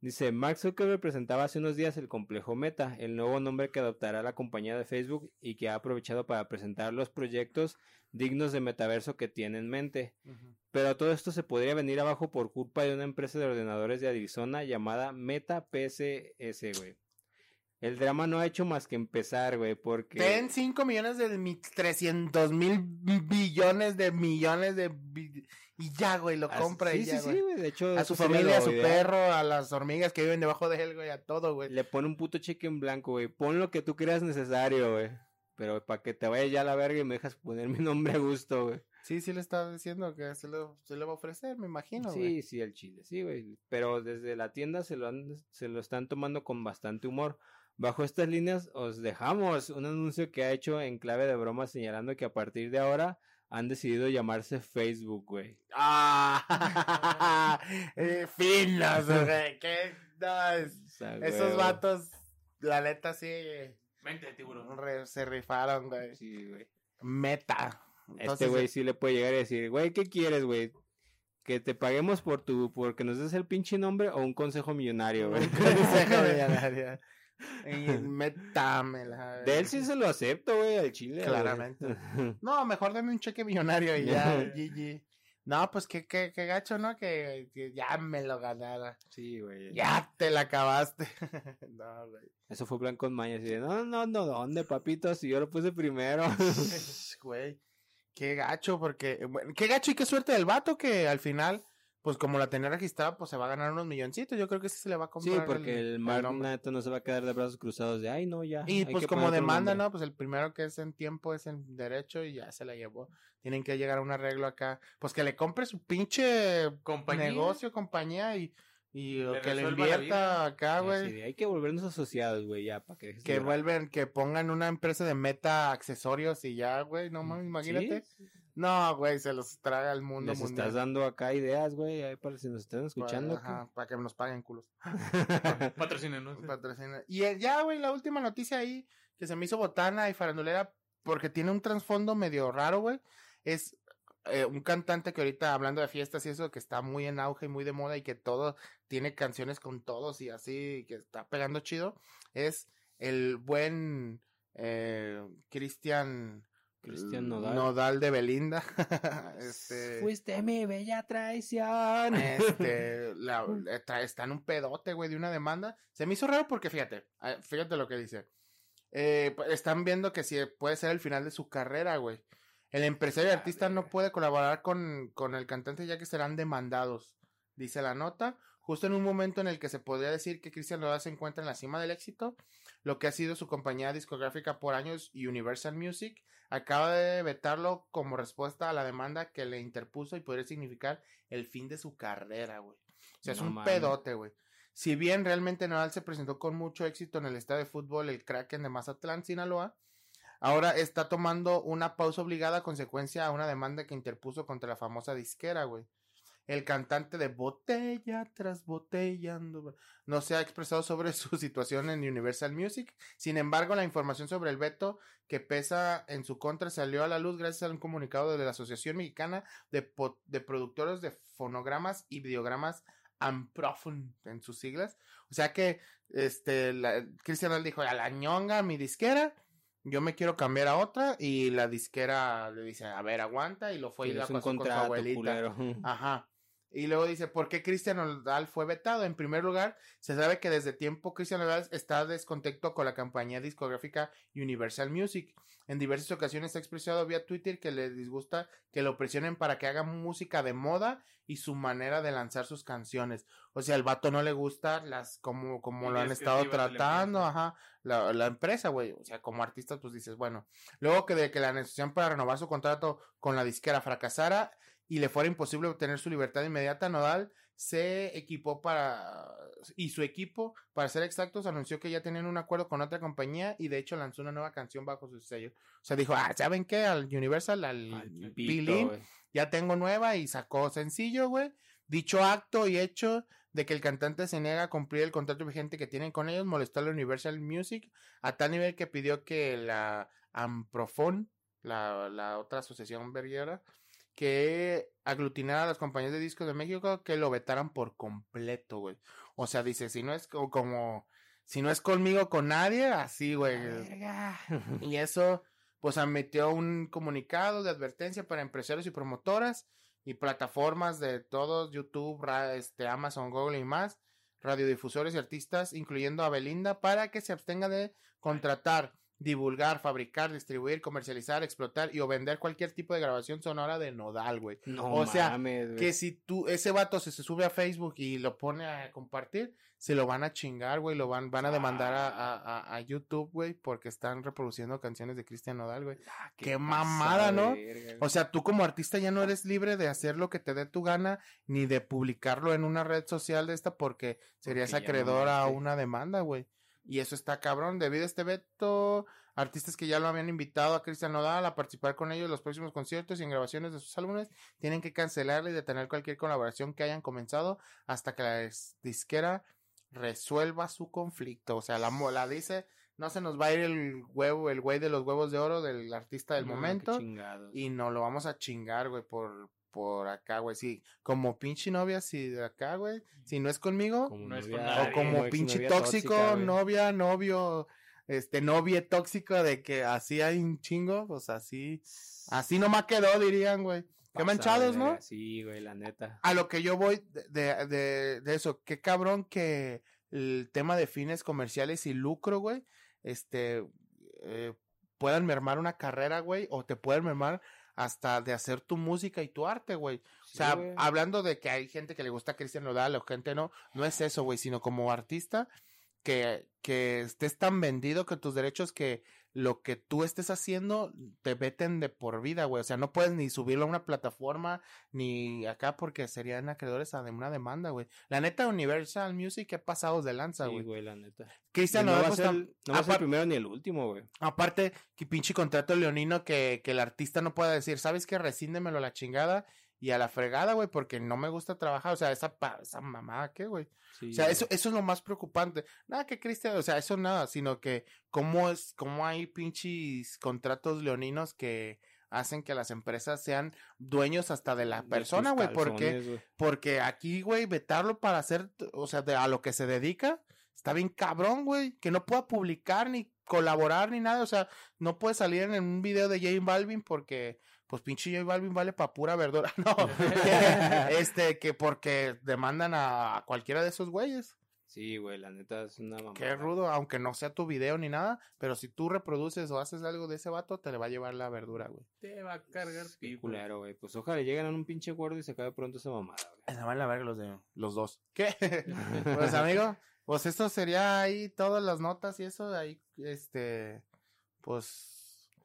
Dice, Mark Zuckerberg presentaba hace unos días el complejo Meta, el nuevo nombre que adoptará la compañía de Facebook y que ha aprovechado para presentar los proyectos dignos de metaverso que tiene en mente. Pero todo esto se podría venir abajo por culpa de una empresa de ordenadores de Arizona llamada Meta PCS, güey. El drama no ha hecho más que empezar, güey, porque... Ten 5 millones de mi, 300 mil billones de millones de... Y ya, güey, lo compra sí, y ya, sí, güey. sí, güey. De hecho, A su familia, a lo su perro, a las hormigas que viven debajo de él, güey, a todo, güey. Le pone un puto cheque en blanco, güey. Pon lo que tú creas necesario, güey. Pero para que te vaya ya a la verga y me dejas poner [laughs] mi nombre a gusto, güey. Sí, sí le estaba diciendo que se lo, se le va a ofrecer, me imagino, güey. Sí, sí, el chile, sí, güey. Pero desde la tienda se lo, han- se lo están tomando con bastante humor. Bajo estas líneas os dejamos un anuncio que ha hecho en clave de broma señalando que a partir de ahora han decidido llamarse Facebook, güey. [laughs] Ah, [laughs] eh, finos, güey. ¿Qué? No, es- O sea, esos güey, vatos, la neta, sí, Mente de tiburón. re- se rifaron, güey. Sí, güey. Meta. Este güey sí le puede llegar y decir, güey, ¿qué quieres, güey? ¿Que te paguemos por tu, porque nos des el pinche nombre o un consejo millonario, güey? Un consejo [laughs] millonario. [laughs] métamela. De él sí se lo acepto, güey, al chile. Claramente. [laughs] no, mejor dame un cheque millonario y ya, [laughs] GG. No, pues qué, qué, qué gacho, ¿no? Que, ya me lo ganara. Sí, güey. Ya te la acabaste. no, güey. Eso fue plan con maña, así de, no, no, no, ¿dónde, papito? Si yo lo puse primero. güey. Qué gacho, porque, qué gacho y qué suerte del vato que al final pues como la tenía registrada, pues se va a ganar unos milloncitos. Yo creo que sí se le va a comprar. Sí, porque el, el no se va a quedar de brazos cruzados de, ay, no, ya. Y pues como demanda, ¿no? Pues el primero que es en tiempo es en derecho y ya se la llevó. Tienen que llegar a un arreglo acá. Pues que le compre su pinche negocio, compañía y, y que le invierta acá, güey. Sí, hay que volvernos asociados, güey, ya, para que... Que vuelven, que pongan una empresa de meta accesorios y ya, güey, no mames, imagínate. No, güey, se los traga el mundo Les estás dando acá ideas, güey, ahí para si nos están escuchando. Para, para que nos paguen culos. [laughs] [laughs] Patrocinen, ¿no? Patrocinen. Y eh, ya, güey, la última noticia ahí que se me hizo botana y farandulera porque tiene un trasfondo medio raro, güey. Es eh, un cantante que ahorita hablando de fiestas y eso que está muy en auge y muy de moda y que todo tiene canciones con todos y así que está pegando chido. Es el buen eh, Cristian Cristian Nodal. Nodal de Belinda. [laughs] este, Fuiste mi bella traición. Este, [laughs] la, está en un pedote, güey, de una demanda. Se me hizo raro porque, fíjate, ah, fíjate lo que dice. Eh, están viendo que si puede ser el final de su carrera, güey. El empresario y artista no puede colaborar con, con el cantante ya que serán demandados, dice la nota. Justo en un momento en el que se podría decir que Cristian Nodal se encuentra en la cima del éxito, lo que ha sido su compañía discográfica por años, Universal Music, acaba de vetarlo como respuesta a la demanda que le interpuso y podría significar el fin de su carrera, güey. O sea, es un pedote, güey. Si bien realmente Nodal se presentó con mucho éxito en el estadio de fútbol el Kraken de Mazatlán, Sinaloa, ahora está tomando una pausa obligada a consecuencia a una demanda que interpuso contra la famosa disquera, güey el cantante de Botella tras Botella no se ha expresado sobre [laughs] su situación en Universal Music. Sin embargo, la información sobre el veto que pesa en su contra salió a la luz gracias a un comunicado de la Asociación Mexicana de, de Productores de Fonogramas y Videogramas Amprofon en sus siglas. O sea que este Cristian dijo, a la ñonga mi disquera, yo me quiero cambiar a otra y la disquera le dice, a ver, aguanta y lo fue y la pasó con su abuelita. Ajá. Y luego dice, ¿por qué Cristian Nodal fue vetado? En primer lugar, se sabe que desde tiempo Cristian Nodal está descontento con la compañía discográfica Universal Music. En diversas ocasiones ha expresado vía Twitter que le disgusta que lo presionen para que haga música de moda y su manera de lanzar sus canciones. O sea, el vato no le gusta las como, como lo han estado tratando, ajá, la, la empresa, güey. O sea, como artista, pues dices, bueno. Luego que de que la negociación para renovar su contrato con la disquera fracasara, y le fuera imposible obtener su libertad inmediata, Nodal se equipó para y su equipo, para ser exactos, anunció que ya tenían un acuerdo con otra compañía y de hecho lanzó una nueva canción bajo su sello. O sea, dijo, ah, ¿saben qué? Al Universal, al Billy, ya tengo nueva y sacó sencillo, güey. Dicho acto y hecho de que el cantante se niega a cumplir el contrato vigente que tienen con ellos, molestó a la Universal Music a tal nivel que pidió que la Amprofon, la, la otra asociación verguera, que aglutinara a las compañías de discos de México que lo vetaran por completo, güey. O sea, dice, si no es como, si no es conmigo, con nadie, así, güey. [laughs] Y eso, pues metió un comunicado de advertencia para empresarios y promotoras y plataformas de todos, YouTube, este, Amazon, Google y más, radiodifusores y artistas, incluyendo a Belinda, para que se abstenga de contratar divulgar, fabricar, distribuir, comercializar, explotar y o vender cualquier tipo de grabación sonora de Nodal, güey. No o sea, que si tú, ese vato se, se, sube a Facebook y lo pone a compartir, se lo van a chingar, güey, lo van, van a demandar a, a, a, YouTube, güey, porque están reproduciendo canciones de Cristian Nodal, güey. Ah, qué, mamada, ¿no? o sea, tú como artista ya no eres libre de hacer lo que te dé tu gana, ni de publicarlo en una red social de esta porque serías acreedor a una demanda, güey. Y eso está cabrón. Debido a este veto, artistas que ya lo habían invitado a Cristian Nodal a participar con ellos en los próximos conciertos y en grabaciones de sus álbumes, tienen que cancelarle y detener cualquier colaboración que hayan comenzado hasta que la disquera resuelva su conflicto. O sea, la mola dice, no se nos va a ir el huevo, el güey de los huevos de oro del artista del momento. Y no lo vamos a chingar, güey, por, por acá, güey. Sí, como pinche novia, si de acá, güey. Si no es conmigo, No es con nadie. o como pinche novia tóxico, tóxica, novia, novio, este, novia tóxico de que así hay un chingo, pues así, así nomás quedó, dirían, güey. Qué manchados, ¿no? Sí, güey, la neta. A lo que yo voy de, de, de, de eso, qué cabrón que el tema de fines comerciales y lucro, güey, este, eh, puedan mermar una carrera, güey, o te pueden mermar hasta de hacer tu música y tu arte, güey. Sí, O sea, güey. hablando de que hay gente que le gusta Cristian Nodal o gente no, no es eso, güey, sino como artista que, que estés tan vendido con tus derechos que lo que tú estés haciendo te veten de por vida, güey. O sea, no puedes ni subirlo a una plataforma ni acá porque serían acreedores a de una demanda, güey. La neta, Universal Music, ¿qué pasados de lanza, Sí, güey? güey, la neta. Cristian no va a ser, no va a ser el primero ni el último, güey. Aparte, que pinche contrato leonino que, que el artista no pueda decir, ¿sabes qué? Resíndemelo a la chingada y a la fregada, güey, porque no me gusta trabajar. O sea, esa, esa mamada, ¿qué, güey? Sí, O sea, eso, eso es lo más preocupante. Nada que Cristian, o sea, eso nada, sino que cómo es, cómo hay pinches contratos leoninos que hacen que las empresas sean dueños hasta de la persona, güey, porque, porque aquí, güey, vetarlo para hacer, o sea, de, a lo que se dedica, está bien cabrón, güey, que no pueda publicar ni colaborar ni nada, o sea, no puede salir en un video de J Balvin porque, pues pinche J Balvin vale pa' pura verdura, [laughs] no, [laughs] que, este, que porque demandan a, cualquiera de esos güeyes, Sí, güey, la neta es una mamada. qué rudo, aunque no sea tu video ni nada, pero si tú reproduces o haces algo de ese vato, te le va a llevar la verdura, güey. Te va a cargar pipa. culero, güey. Pues ojalá lleguen a un pinche acuerdo y se acabe pronto esa mamada, güey. Se van a ver los de los dos. ¿Qué? [laughs] pues amigo, pues esto sería ahí todas las notas y eso ahí este pues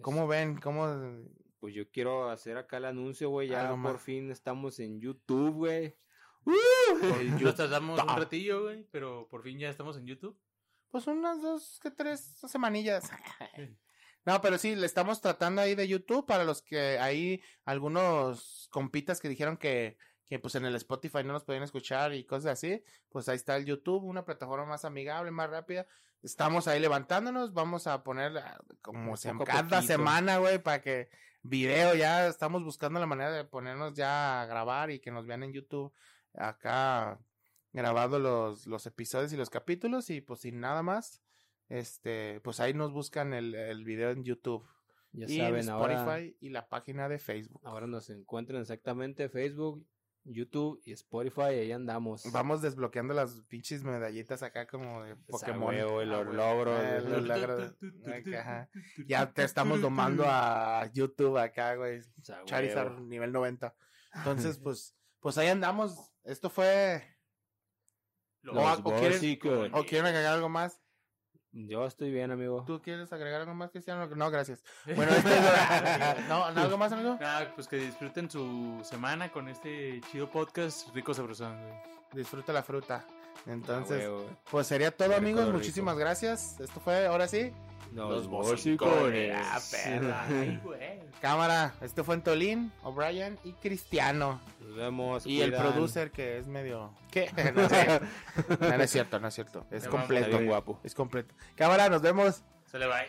¿cómo ven? ¿Cómo Pues yo quiero hacer acá el anuncio, güey. Ya por fin estamos en YouTube, güey. Nos [laughs] tardamos un ratillo, güey, pero por fin ya estamos en YouTube. Pues unas dos que tres semanillas. [laughs] No, pero sí, le estamos tratando ahí de YouTube para los que hay algunos compitas que dijeron que, que pues en el Spotify no nos podían escuchar y cosas así. Pues ahí está el YouTube, una plataforma más amigable, más rápida. Estamos ahí levantándonos, vamos a poner ah, como se- cada poquito. semana, güey, para que video ya estamos buscando la manera de ponernos ya a grabar y que nos vean en YouTube acá grabando los, los episodios y los capítulos y pues sin nada más, este, pues ahí nos buscan el, el video en YouTube Ya y saben, en ahora, Spotify y la página de Facebook. ahora nos encuentran exactamente Facebook, YouTube y Spotify. Ahí andamos. Vamos desbloqueando las pinches medallitas acá como de Esa Pokémon. huevo, los Ah, güey. los logros. Ajá. Ya te estamos domando a YouTube acá, güey. Esa Charizard nivel 90. Entonces, pues, pues ahí andamos. Esto fue. Lo- o, Los o quieren, Gossicos. o quieren agregar algo más. Yo estoy bien, amigo. ¿Tú quieres agregar algo más, Cristiano? No, gracias. [laughs] Bueno, este es- no, ¿no, ¿algo más, amigo? Nada, pues que disfruten su semana con este chido podcast rico sabrosón, güey. Disfruta la fruta. Ah, Entonces, pues sería todo, amigos. rico. Muchísimas gracias. Esto fue, ahora sí, Los bocicones. bocicones. Ah, perra. [laughs] Ay, güey. cámara. Esto fue Antolín, O'Brien y Cristiano. Nos vemos. Y el producer que es medio... ¿Qué? [laughs] No, sé. No, no es cierto, no es cierto. Es Te Está vamos. completo. guapo. Es completo. Cámara, nos vemos. Se le va.